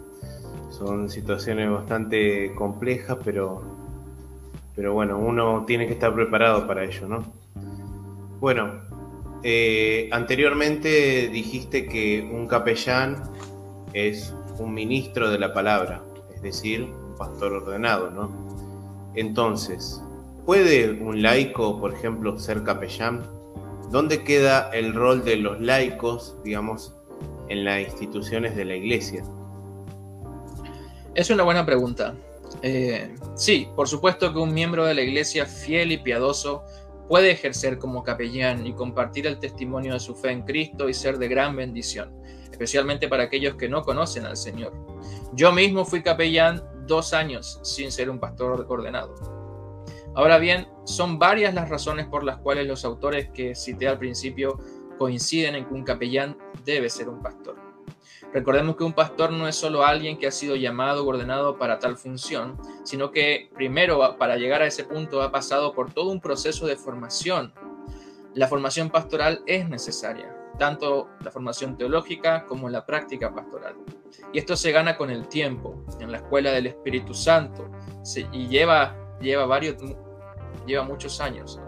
son situaciones bastante complejas, pero pero bueno, uno tiene que estar preparado para ello, ¿no? Bueno, eh, anteriormente dijiste que un capellán es un ministro de la palabra, decir, un pastor ordenado, ¿no? Entonces, ¿puede un laico, por ejemplo, ser capellán? ¿Dónde queda el rol de los laicos, digamos, en las instituciones de la iglesia? Es una buena pregunta. Eh, sí, por supuesto que un miembro de la iglesia fiel y piadoso puede ejercer como capellán y compartir el testimonio de su fe en Cristo y ser de gran bendición, especialmente para aquellos que no conocen al Señor. Yo mismo fui capellán dos años sin ser un pastor ordenado. Ahora bien, son varias las razones por las cuales los autores que cité al principio coinciden en que un capellán debe ser un pastor. Recordemos que un pastor no es solo alguien que ha sido llamado o ordenado para tal función, sino que primero para llegar a ese punto ha pasado por todo un proceso de formación. La formación pastoral es necesaria, tanto la formación teológica como la práctica pastoral. Y esto se gana con el tiempo, en la escuela del Espíritu Santo, y lleva, lleva, varios, lleva muchos años.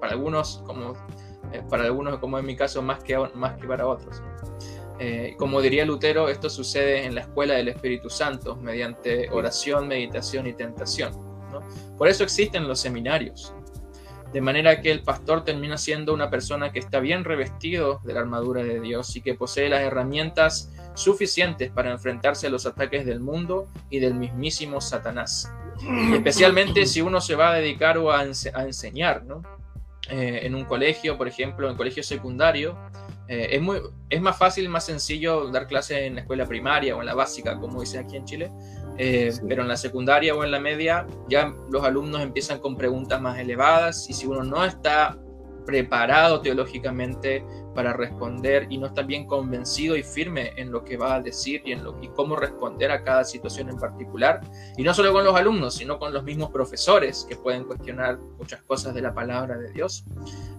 Para algunos, como, eh, para algunos, como en mi caso, más que, más que para otros. Eh, como diría Lutero, esto sucede en la escuela del Espíritu Santo, mediante oración, meditación y tentación. Por eso existen los seminarios, de manera que el pastor termina siendo una persona que está bien revestido de la armadura de Dios y que posee las herramientas suficientes para enfrentarse a los ataques del mundo y del mismísimo Satanás. especialmente si uno se va a dedicar o a, enseñar, eh, en un colegio, por ejemplo, en colegio secundario, eh, es, muy, es más fácil, más sencillo dar clases en la escuela primaria o en la básica, como dicen aquí en Chile, eh, pero en la secundaria o en la media ya los alumnos empiezan con preguntas más elevadas y si uno no está preparado teológicamente para responder y no está bien convencido y firme en lo que va a decir y en lo y cómo responder a cada situación en particular y no solo con los alumnos sino con los mismos profesores que pueden cuestionar muchas cosas de la palabra de Dios.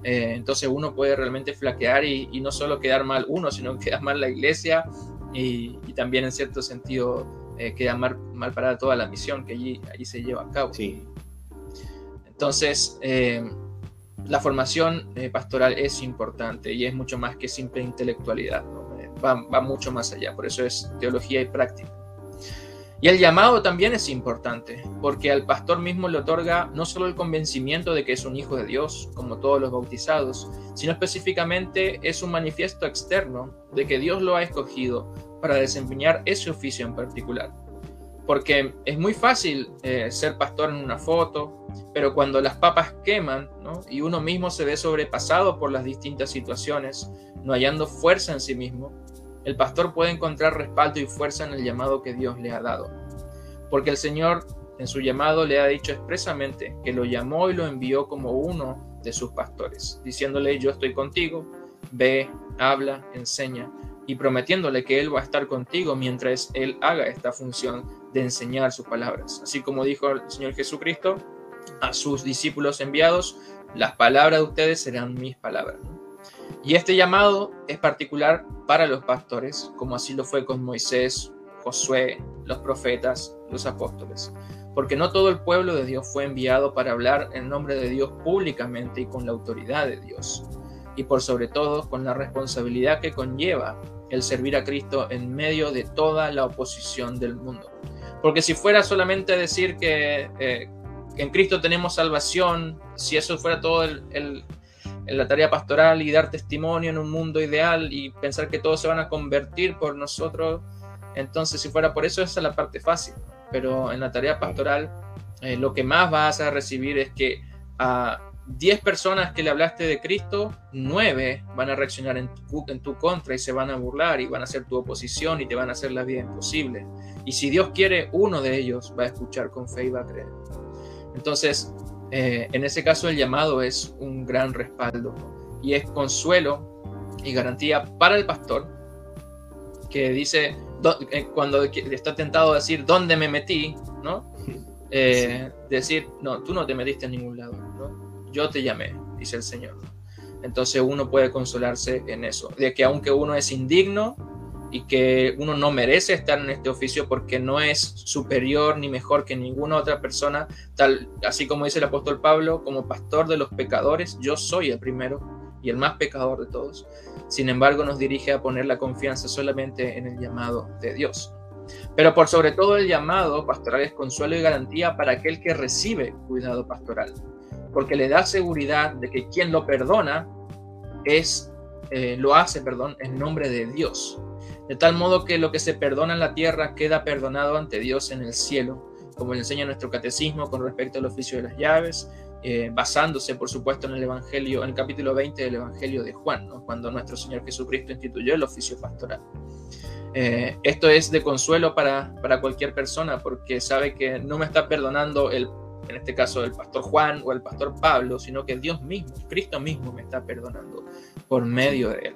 Eh, entonces uno puede realmente flaquear y, no solo quedar mal uno sino quedar mal la iglesia y, también en cierto sentido eh, queda mal, mal para toda la misión que allí, allí se lleva a cabo sí. entonces eh, la formación eh, pastoral es importante y es mucho más que simple intelectualidad, eh, va, mucho más allá, por eso es teología y práctica. Y el llamado también es importante, porque al pastor mismo le otorga no solo el convencimiento de que es un hijo de Dios, como todos los bautizados, sino específicamente es un manifiesto externo de que Dios lo ha escogido para desempeñar ese oficio en particular porque es muy fácil eh, ser pastor en una foto, pero cuando las papas queman y uno mismo se ve sobrepasado por las distintas situaciones, no hallando fuerza en sí mismo, el pastor puede encontrar respaldo y fuerza en el llamado que Dios le ha dado. Porque el Señor en su llamado le ha dicho expresamente que lo llamó y lo envió como uno de sus pastores, diciéndole yo estoy contigo, ve, habla, enseña, y prometiéndole que Él va a estar contigo mientras Él haga esta función de enseñar sus palabras. Así como dijo el Señor Jesucristo a sus discípulos enviados, las palabras de ustedes serán mis palabras. Y este llamado es particular para los pastores, como así lo fue con Moisés, Josué, los profetas, los apóstoles. Porque no todo el pueblo de Dios fue enviado para hablar en nombre de Dios públicamente y con la autoridad de Dios. Y por sobre todo con la responsabilidad que conlleva el servir a Cristo en medio de toda la oposición del mundo. Porque si fuera solamente decir que, eh, en Cristo tenemos salvación, si eso fuera todo el, la tarea pastoral y dar testimonio en un mundo ideal y pensar que todos se van a convertir por nosotros, entonces si fuera por eso esa es la parte fácil. Pero en la tarea pastoral eh, lo que más vas a recibir es que a 10 personas que le hablaste de Cristo, 9 van a reaccionar en tu, en tu, contra y se van a burlar y van a hacer tu oposición y te van a hacer la vida imposible. Y si Dios quiere, uno de ellos va a escuchar con fe y va a creer. Entonces, eh, en ese caso el llamado es un gran respaldo y es consuelo y garantía para el pastor que dice, eh, cuando está tentado a decir, ¿dónde me metí? ¿no? Eh, decir, no, tú no te metiste en ningún lado. ¿no? Yo te llamé, dice el Señor. Entonces uno puede consolarse en eso, de que aunque uno es indigno y que uno no merece estar en este oficio porque no es superior ni mejor que ninguna otra persona, tal así como dice el apóstol Pablo, como pastor de los pecadores, yo soy el primero y el más pecador de todos. Sin embargo, nos dirige a poner la confianza solamente en el llamado de Dios. Pero por sobre todo el llamado pastoral es consuelo y garantía para aquel que recibe cuidado pastoral porque le da seguridad de que quien lo perdona es, eh, lo hace, perdón, en nombre de Dios. De tal modo que lo que se perdona en la tierra queda perdonado ante Dios en el cielo, como le enseña nuestro catecismo con respecto al oficio de las llaves, eh, basándose, por supuesto, en el Evangelio, en el capítulo 20 del Evangelio de Juan, cuando nuestro Señor Jesucristo instituyó el oficio pastoral. Eh, esto es de consuelo para, para, cualquier persona porque sabe que no me está perdonando el, en este caso el pastor Juan o el pastor Pablo, sino que Dios mismo, Cristo mismo me está perdonando por medio de él.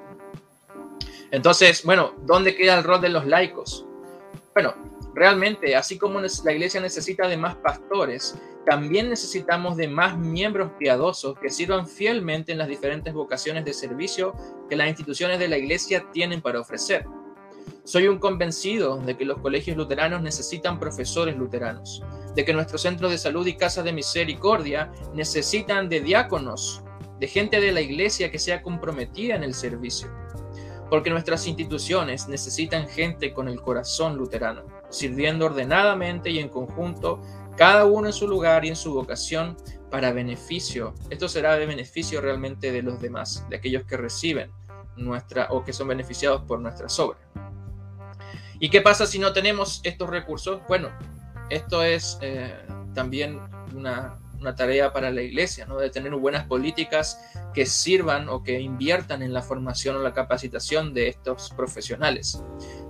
Entonces, bueno, ¿dónde queda el rol de los laicos? Bueno, realmente, así como la iglesia necesita de más pastores, también necesitamos de más miembros piadosos que sirvan fielmente en las diferentes vocaciones de servicio que las instituciones de la iglesia tienen para ofrecer. Soy un convencido de que los colegios luteranos necesitan profesores luteranos, de que nuestros centros de salud y casas de misericordia necesitan de diáconos, de gente de la iglesia que sea comprometida en el servicio, porque nuestras instituciones necesitan gente con el corazón luterano, sirviendo ordenadamente y en conjunto cada uno en su lugar y en su vocación para beneficio. Esto será de beneficio realmente de los demás, de aquellos que reciben nuestra o que son beneficiados por nuestra obras. ¿Y qué pasa si no tenemos estos recursos? Bueno, esto es eh, también una, una, tarea para la iglesia, ¿no? de tener buenas políticas que sirvan o que inviertan en la formación o la capacitación de estos profesionales.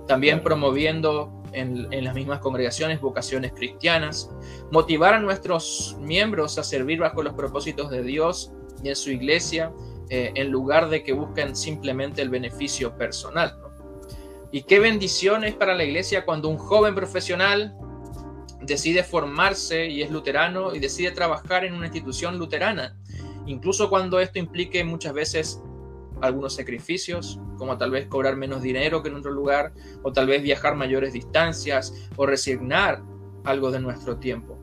También promoviendo en, las mismas congregaciones, vocaciones cristianas, motivar a nuestros miembros a servir bajo los propósitos de Dios y en su iglesia, eh, en lugar de que busquen simplemente el beneficio personal. Y qué bendiciones para la iglesia cuando un joven profesional decide formarse y es luterano y decide trabajar en una institución luterana, incluso cuando esto implique muchas veces algunos sacrificios, como tal vez cobrar menos dinero que en otro lugar, o tal vez viajar mayores distancias, o resignar algo de nuestro tiempo.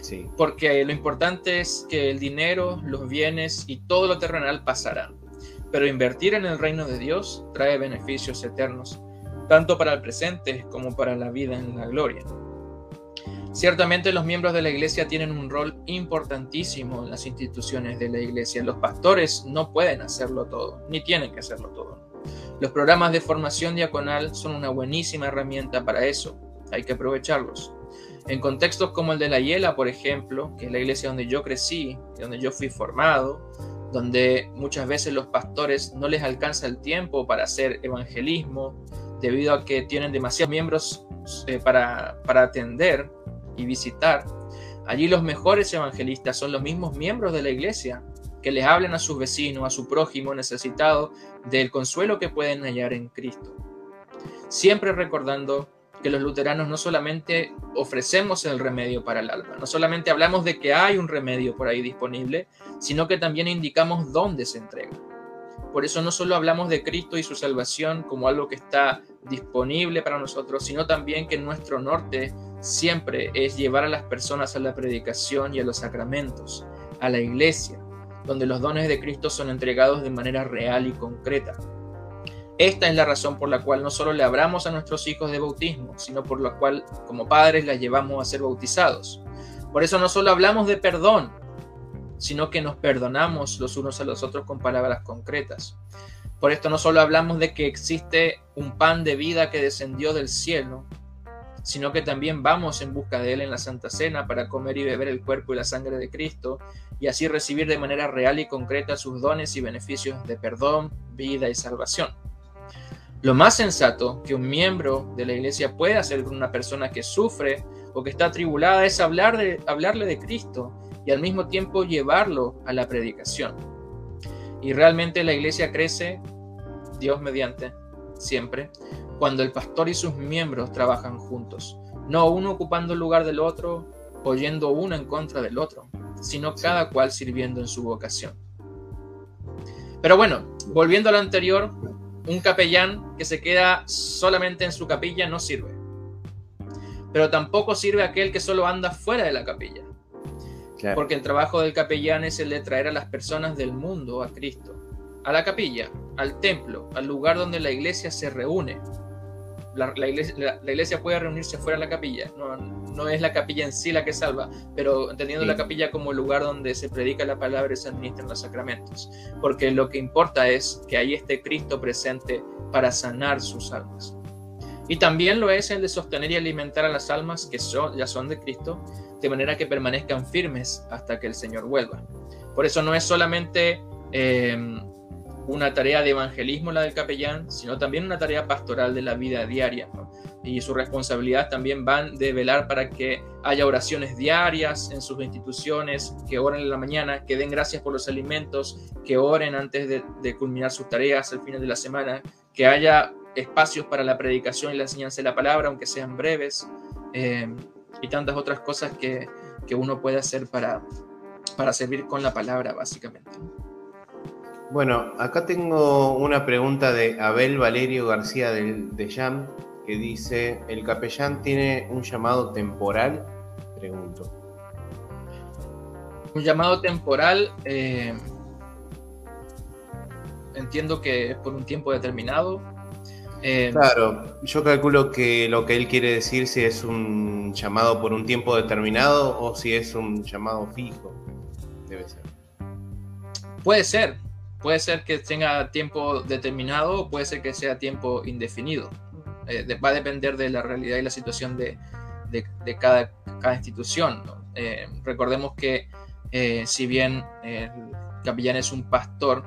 Sí. Porque lo importante es que el dinero, los bienes y todo lo terrenal pasarán. Pero invertir en el reino de Dios trae beneficios eternos, tanto para el presente como para la vida en la gloria. Ciertamente los miembros de la iglesia tienen un rol importantísimo en las instituciones de la iglesia. Los pastores no pueden hacerlo todo, ni tienen que hacerlo todo. Los programas de formación diaconal son una buenísima herramienta para eso. Hay que aprovecharlos. En contextos como el de la Hiela, por ejemplo, que es la iglesia donde yo crecí, donde yo fui formado, donde muchas veces los pastores no les alcanza el tiempo para hacer evangelismo, debido a que tienen demasiados miembros eh, para, para atender, y visitar. Allí los mejores evangelistas son los mismos miembros de la iglesia que les hablan a sus vecinos, a su prójimo necesitado del consuelo que pueden hallar en Cristo. Siempre recordando que los luteranos no solamente ofrecemos el remedio para el alma, no solamente hablamos de que hay un remedio por ahí disponible, sino que también indicamos dónde se entrega. Por eso no solo hablamos de Cristo y su salvación como algo que está disponible para nosotros, sino también que nuestro norte siempre es llevar a las personas a la predicación y a los sacramentos, a la iglesia, donde los dones de Cristo son entregados de manera real y concreta. Esta es la razón por la cual no solo le hablamos a nuestros hijos de bautismo, sino por la cual como padres las llevamos a ser bautizados. Por eso no solo hablamos de perdón, sino que nos perdonamos los unos a los otros con palabras concretas. Por esto no solo hablamos de que existe un pan de vida que descendió del cielo, sino que también vamos en busca de Él en la Santa Cena para comer y beber el cuerpo y la sangre de Cristo y así recibir de manera real y concreta sus dones y beneficios de perdón, vida y salvación. Lo más sensato que un miembro de la iglesia puede hacer con una persona que sufre o que está atribulada es hablar de, hablarle de Cristo y al mismo tiempo llevarlo a la predicación. Y realmente la iglesia crece, Dios mediante, siempre, cuando el pastor y sus miembros trabajan juntos, no uno ocupando el lugar del otro o yendo uno en contra del otro, sino cada cual sirviendo en su vocación. Pero bueno, volviendo a lo anterior, un capellán que se queda solamente en su capilla no sirve. Pero tampoco sirve aquel que solo anda fuera de la capilla. Porque el trabajo del capellán es el de traer a las personas del mundo a Cristo, a la capilla, al templo, al lugar donde la iglesia se reúne, la, iglesia, puede reunirse fuera de la capilla, no, es la capilla en sí la que salva, pero entendiendo la capilla como el lugar donde se predica la palabra y se administran los sacramentos, porque lo que importa es que ahí esté Cristo presente para sanar sus almas. Y también lo es el de sostener y alimentar a las almas que son, ya son de Cristo, de manera que permanezcan firmes hasta que el Señor vuelva. Por eso no es solamente eh, una tarea de evangelismo la del capellán, sino también una tarea pastoral de la vida diaria. Y su responsabilidad también van de velar para que haya oraciones diarias en sus instituciones, que oren en la mañana, que den gracias por los alimentos, que oren antes de, culminar sus tareas al final de la semana, que haya espacios para la predicación y la enseñanza de la palabra, aunque sean breves, eh, y tantas otras cosas que, que uno puede hacer para, para servir con la palabra, básicamente. Bueno, acá tengo una pregunta de Abel Valerio García de, de Jam que dice, ¿el capellán tiene un llamado temporal? Pregunto. Un llamado temporal, eh, entiendo que es por un tiempo determinado. Eh, claro, yo calculo que lo que él quiere decir si es un llamado por un tiempo determinado o si es un llamado fijo. Debe ser. Puede ser, Puede ser que tenga tiempo determinado o puede ser que sea tiempo indefinido. Eh, va a depender de la realidad y la situación de, cada, cada, institución. Eh, recordemos que eh, si bien el capellán es un pastor,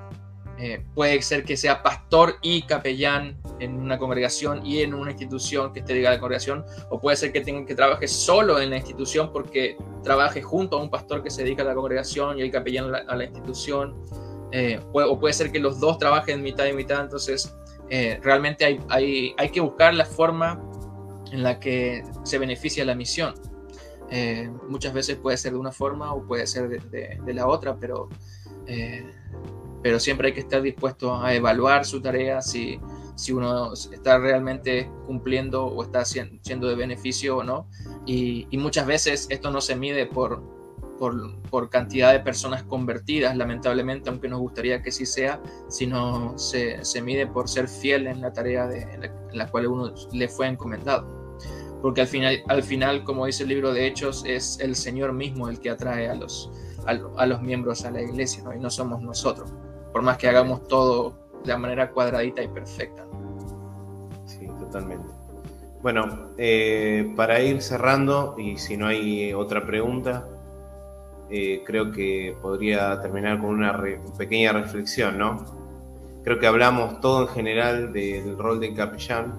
puede ser que sea pastor y capellán en una congregación y en una institución que esté ligada a la congregación, o puede ser que tenga que trabaje solo en la institución porque trabaje junto a un pastor que se dedica a la congregación y el capellán a la institución. Eh, o puede ser que los dos trabajen mitad y mitad, entonces eh, realmente hay, hay, hay, que buscar la forma en la que se beneficia la misión. Eh, muchas veces puede ser de una forma o puede ser de, la otra, pero, pero siempre hay que estar dispuesto a evaluar su tarea, si, si uno está realmente cumpliendo o está siendo de beneficio o no. Y, muchas veces esto no se mide por, por, cantidad de personas convertidas, lamentablemente, aunque nos gustaría que sí sea, sino se, se mide por ser fiel en la tarea de, en, la, cual uno le fue encomendado. Porque al final, al final, como dice el libro de Hechos, es el Señor mismo el que atrae a los, a, los miembros a la iglesia, y no somos nosotros, por más que hagamos todo de manera cuadradita y perfecta. Sí, totalmente. Bueno, eh, para ir cerrando, y si no hay otra pregunta, eh, creo que podría terminar con una pequeña reflexión, ¿no? Creo que hablamos todo en general del rol de capellán,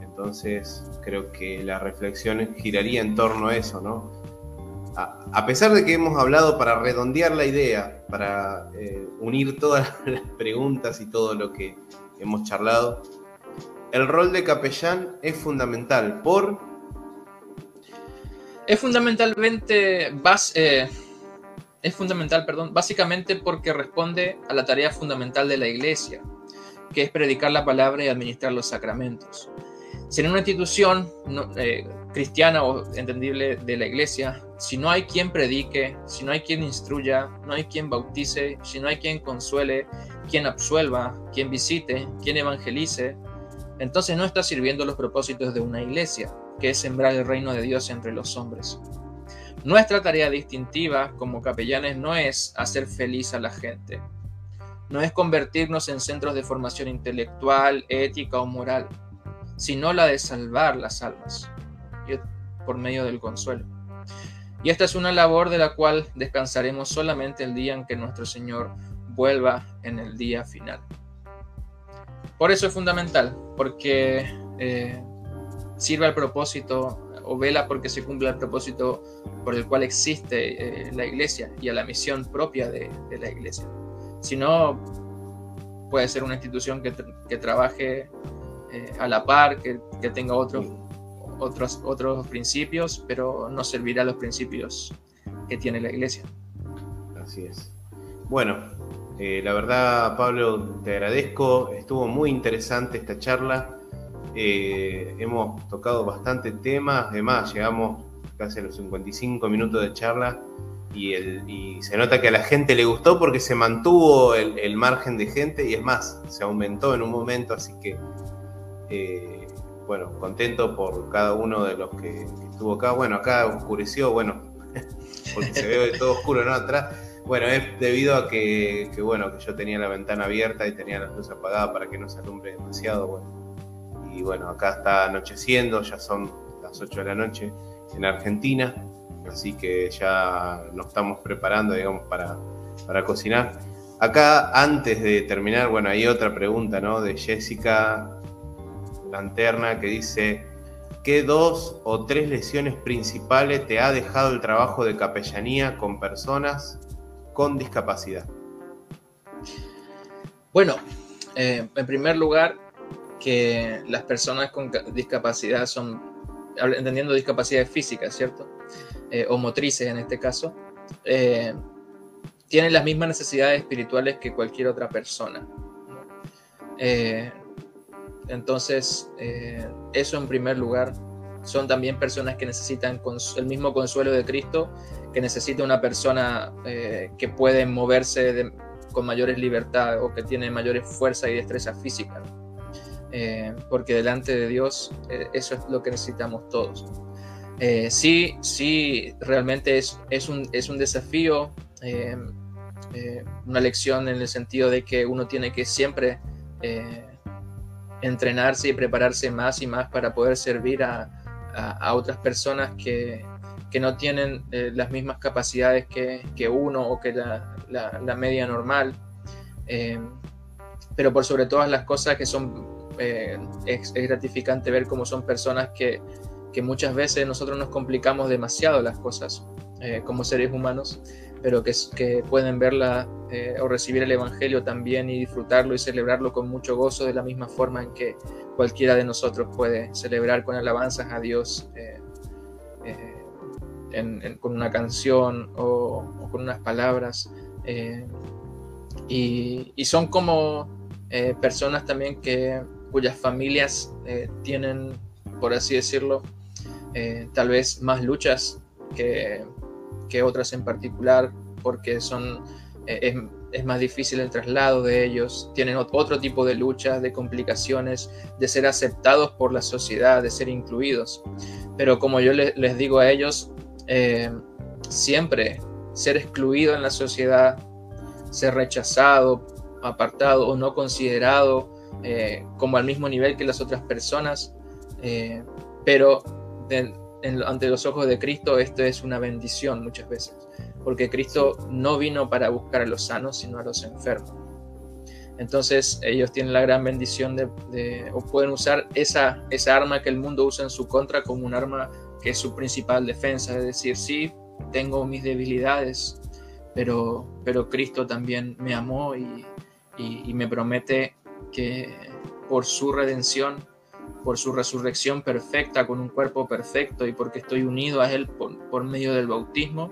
entonces creo que la reflexión giraría en torno a eso, ¿no? A, pesar de que hemos hablado para redondear la idea, para eh, unir todas las preguntas y todo lo que hemos charlado, el rol de capellán es fundamental por... Es fundamentalmente base, eh, es fundamental, perdón, básicamente porque responde a la tarea fundamental de la iglesia, que es predicar la palabra y administrar los sacramentos. Si en una institución eh, cristiana o entendible de la iglesia, si no hay quien predique, si no hay quien instruya, no hay quien bautice, si no hay quien consuele, quien absuelva, quien visite, quien evangelice, entonces no está sirviendo los propósitos de una iglesia, que es sembrar el reino de Dios entre los hombres. Nuestra tarea distintiva como capellanes no es hacer feliz a la gente, no es convertirnos en centros de formación intelectual, ética o moral, sino la de salvar las almas por medio del consuelo. Y esta es una labor de la cual descansaremos solamente el día en que nuestro Señor vuelva en el día final. Por eso es fundamental, porque eh, sirve al propósito o vela porque se cumpla el propósito por el cual existe eh, la iglesia y a la misión propia de, la iglesia. Si no, puede ser una institución que, trabaje eh, a la par, que, que tenga otros, otros, otros principios, pero no servirá los principios que tiene la iglesia. Así es. Bueno, eh, la verdad, Pablo, te agradezco. Estuvo muy interesante esta charla. Eh, hemos tocado bastante temas, además llegamos casi a los 55 minutos de charla y, se nota que a la gente le gustó porque se mantuvo el, margen de gente y es más, se aumentó en un momento, así que eh, bueno, contento por cada uno de los que, estuvo acá. Bueno, acá oscureció, bueno, porque se ve todo oscuro, ¿no? Atrás. Bueno, es debido a que, que, bueno, que yo tenía la ventana abierta y tenía la luz apagada para que no se alumbre demasiado, bueno y bueno, acá está anocheciendo, ya son las 8 de la noche en Argentina, así que ya nos estamos preparando, digamos, para, para cocinar. Acá, antes de terminar, bueno, hay otra pregunta, ¿no? De Jessica Lanterna que dice, ¿qué dos o tres lesiones principales te ha dejado el trabajo de capellanía con personas con discapacidad? Bueno, eh, en primer lugar, que las personas con discapacidad son, entendiendo discapacidades físicas, ¿cierto? Eh, o motrices en este caso, eh, tienen las mismas necesidades espirituales que cualquier otra persona. Entonces, eso en primer lugar, son también personas que necesitan el mismo consuelo de Cristo, que necesita una persona que puede moverse con mayores libertades o que tiene mayores fuerza y destreza física. Eh, porque delante de Dios eh, eso es lo que necesitamos todos. Eh, sí, sí, realmente es, es, un, es un desafío, una lección en el sentido de que uno tiene que siempre entrenarse y prepararse más y más para poder servir a, a, otras personas que, que no tienen las mismas capacidades que, que, uno o que la, la, media normal. Eh, pero por sobre todas las cosas que son, eh, es, gratificante ver cómo son personas que, que, muchas veces nosotros nos complicamos demasiado las cosas eh, como seres humanos, pero que, que pueden verla o recibir el Evangelio también y disfrutarlo y celebrarlo con mucho gozo de la misma forma en que cualquiera de nosotros puede celebrar con alabanzas a Dios. con una canción o, con unas palabras. Eh, y, son como eh, personas también que, cuyas familias eh, tienen, por así decirlo, tal vez más luchas que, que, otras en particular, porque son, es, es, más difícil el traslado de ellos, tienen otro tipo de luchas, de complicaciones, de ser aceptados por la sociedad, de ser incluidos. Pero como yo les digo a ellos, siempre ser excluido en la sociedad, ser rechazado, apartado o no considerado eh, como al mismo nivel que las otras personas, eh, ante los ojos de Cristo esto es una bendición muchas veces, porque Cristo no vino para buscar a los sanos, sino a los enfermos. Entonces ellos tienen la gran bendición de, o pueden usar esa, esa arma que el mundo usa en su contra como un arma que es su principal defensa, es decir, sí, tengo mis debilidades, pero, pero Cristo también me amó y, me promete que por su redención, por su resurrección perfecta, con un cuerpo perfecto y porque estoy unido a Él por, medio del bautismo,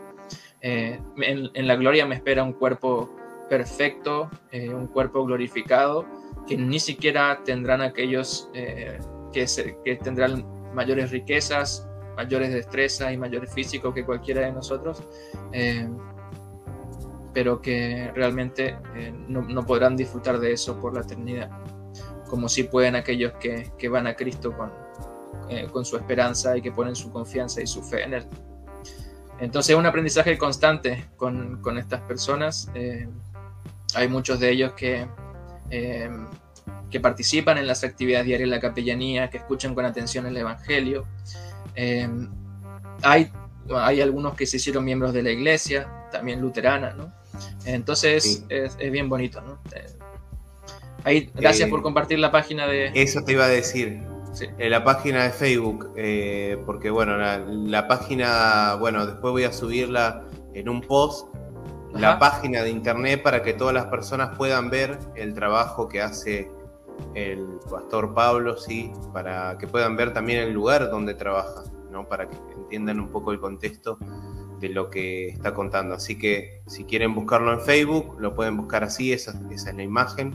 eh, en, la gloria me espera un cuerpo perfecto, eh, un cuerpo glorificado, que ni siquiera tendrán aquellos eh, que, que tendrán mayores riquezas, mayores destrezas y mayores físicos que cualquiera de nosotros, pero que realmente no, podrán disfrutar de eso por la eternidad, como si pueden aquellos que, que van a Cristo con, eh, con su esperanza y que ponen su confianza y su fe en Él. Entonces es un aprendizaje constante con, con estas personas. hay muchos de ellos que que participan en las actividades diarias de la capellanía, que escuchan con atención el Evangelio, hay, hay algunos que se hicieron miembros de la iglesia, también luterana, ¿no? Entonces es, bien bonito, ¿no? Eh, ahí, gracias por eh, compartir la página de... Eso te iba a decir. En la página de Facebook, eh, porque bueno, la, página, bueno, después voy a subirla en un post, la página de internet para que todas las personas puedan ver el trabajo que hace el pastor Pablo, sí, para que puedan ver también el lugar donde trabaja, ¿no? Para que entiendan un poco el contexto de lo que está contando. Así que si quieren buscarlo en Facebook, lo pueden buscar así, esa, es la imagen.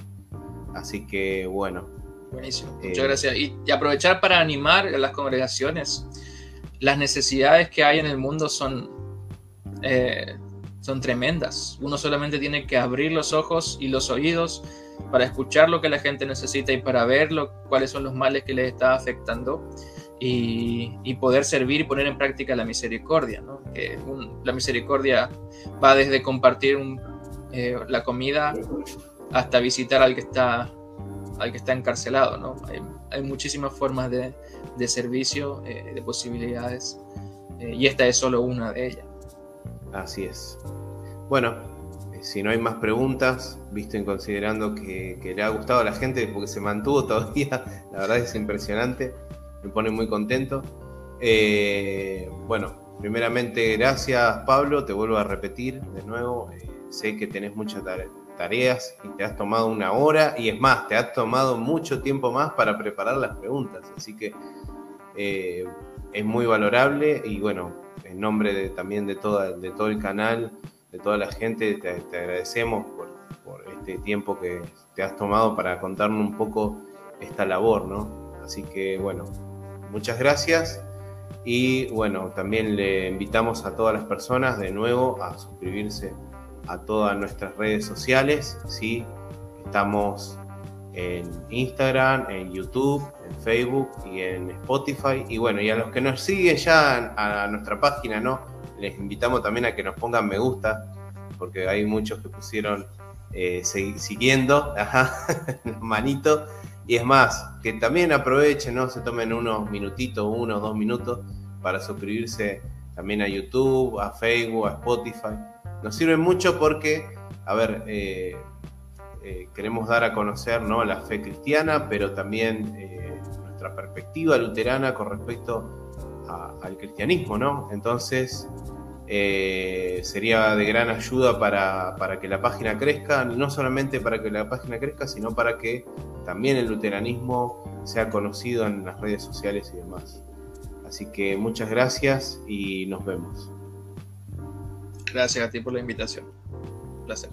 Así que bueno. Buenísimo, eh, muchas gracias. Y, aprovechar para animar a las congregaciones. Las necesidades que hay en el mundo son, eh, son tremendas. Uno solamente tiene que abrir los ojos y los oídos para escuchar lo que la gente necesita y para ver cuáles son los males que les está afectando y, poder servir y poner en práctica la misericordia. Que la misericordia va desde compartir eh, la comida hasta visitar al que está, al que está encarcelado. ¿no? hay muchísimas formas de, servicio, eh, de posibilidades, eh, y esta es solo una de ellas. Así es. Bueno, si no hay más preguntas, visto en considerando que, le ha gustado a la gente, porque se mantuvo todavía, la verdad es impresionante, me pone muy contento. bueno, primeramente gracias Pablo, te vuelvo a repetir de nuevo, sé que tenés muchas tareas tareas y te has tomado una hora y es más, te has tomado mucho tiempo más para preparar las preguntas. Así que eh, es muy valorable y bueno, en nombre de, también de, toda, de todo el canal, de toda la gente, te, agradecemos por, este tiempo que te has tomado para contarnos un poco esta labor, ¿no? Así que bueno, muchas gracias. Y bueno, también le invitamos a todas las personas de nuevo a suscribirse a todas nuestras redes sociales, ¿sí? Estamos en Instagram, en YouTube, en Facebook y en Spotify. Y bueno, y a los que nos siguen ya a nuestra página, ¿no? Les invitamos también a que nos pongan me gusta, porque hay muchos que pusieron eh, siguiendo, manito. Y es más, que también aprovechen, ¿no? Se tomen unos minutitos, unos, dos minutos para suscribirse también a YouTube, a Facebook, a Spotify nos sirve mucho porque, a ver, eh, eh, queremos dar a conocer ¿no? la fe cristiana, pero también eh, nuestra perspectiva luterana con respecto al cristianismo, ¿no? Entonces, sería de gran ayuda para, para, que la página crezca, no solamente para que la página crezca, sino para que también el luteranismo sea conocido en las redes sociales y demás. Así que muchas gracias y nos vemos. Gracias a ti por la invitación. Un placer.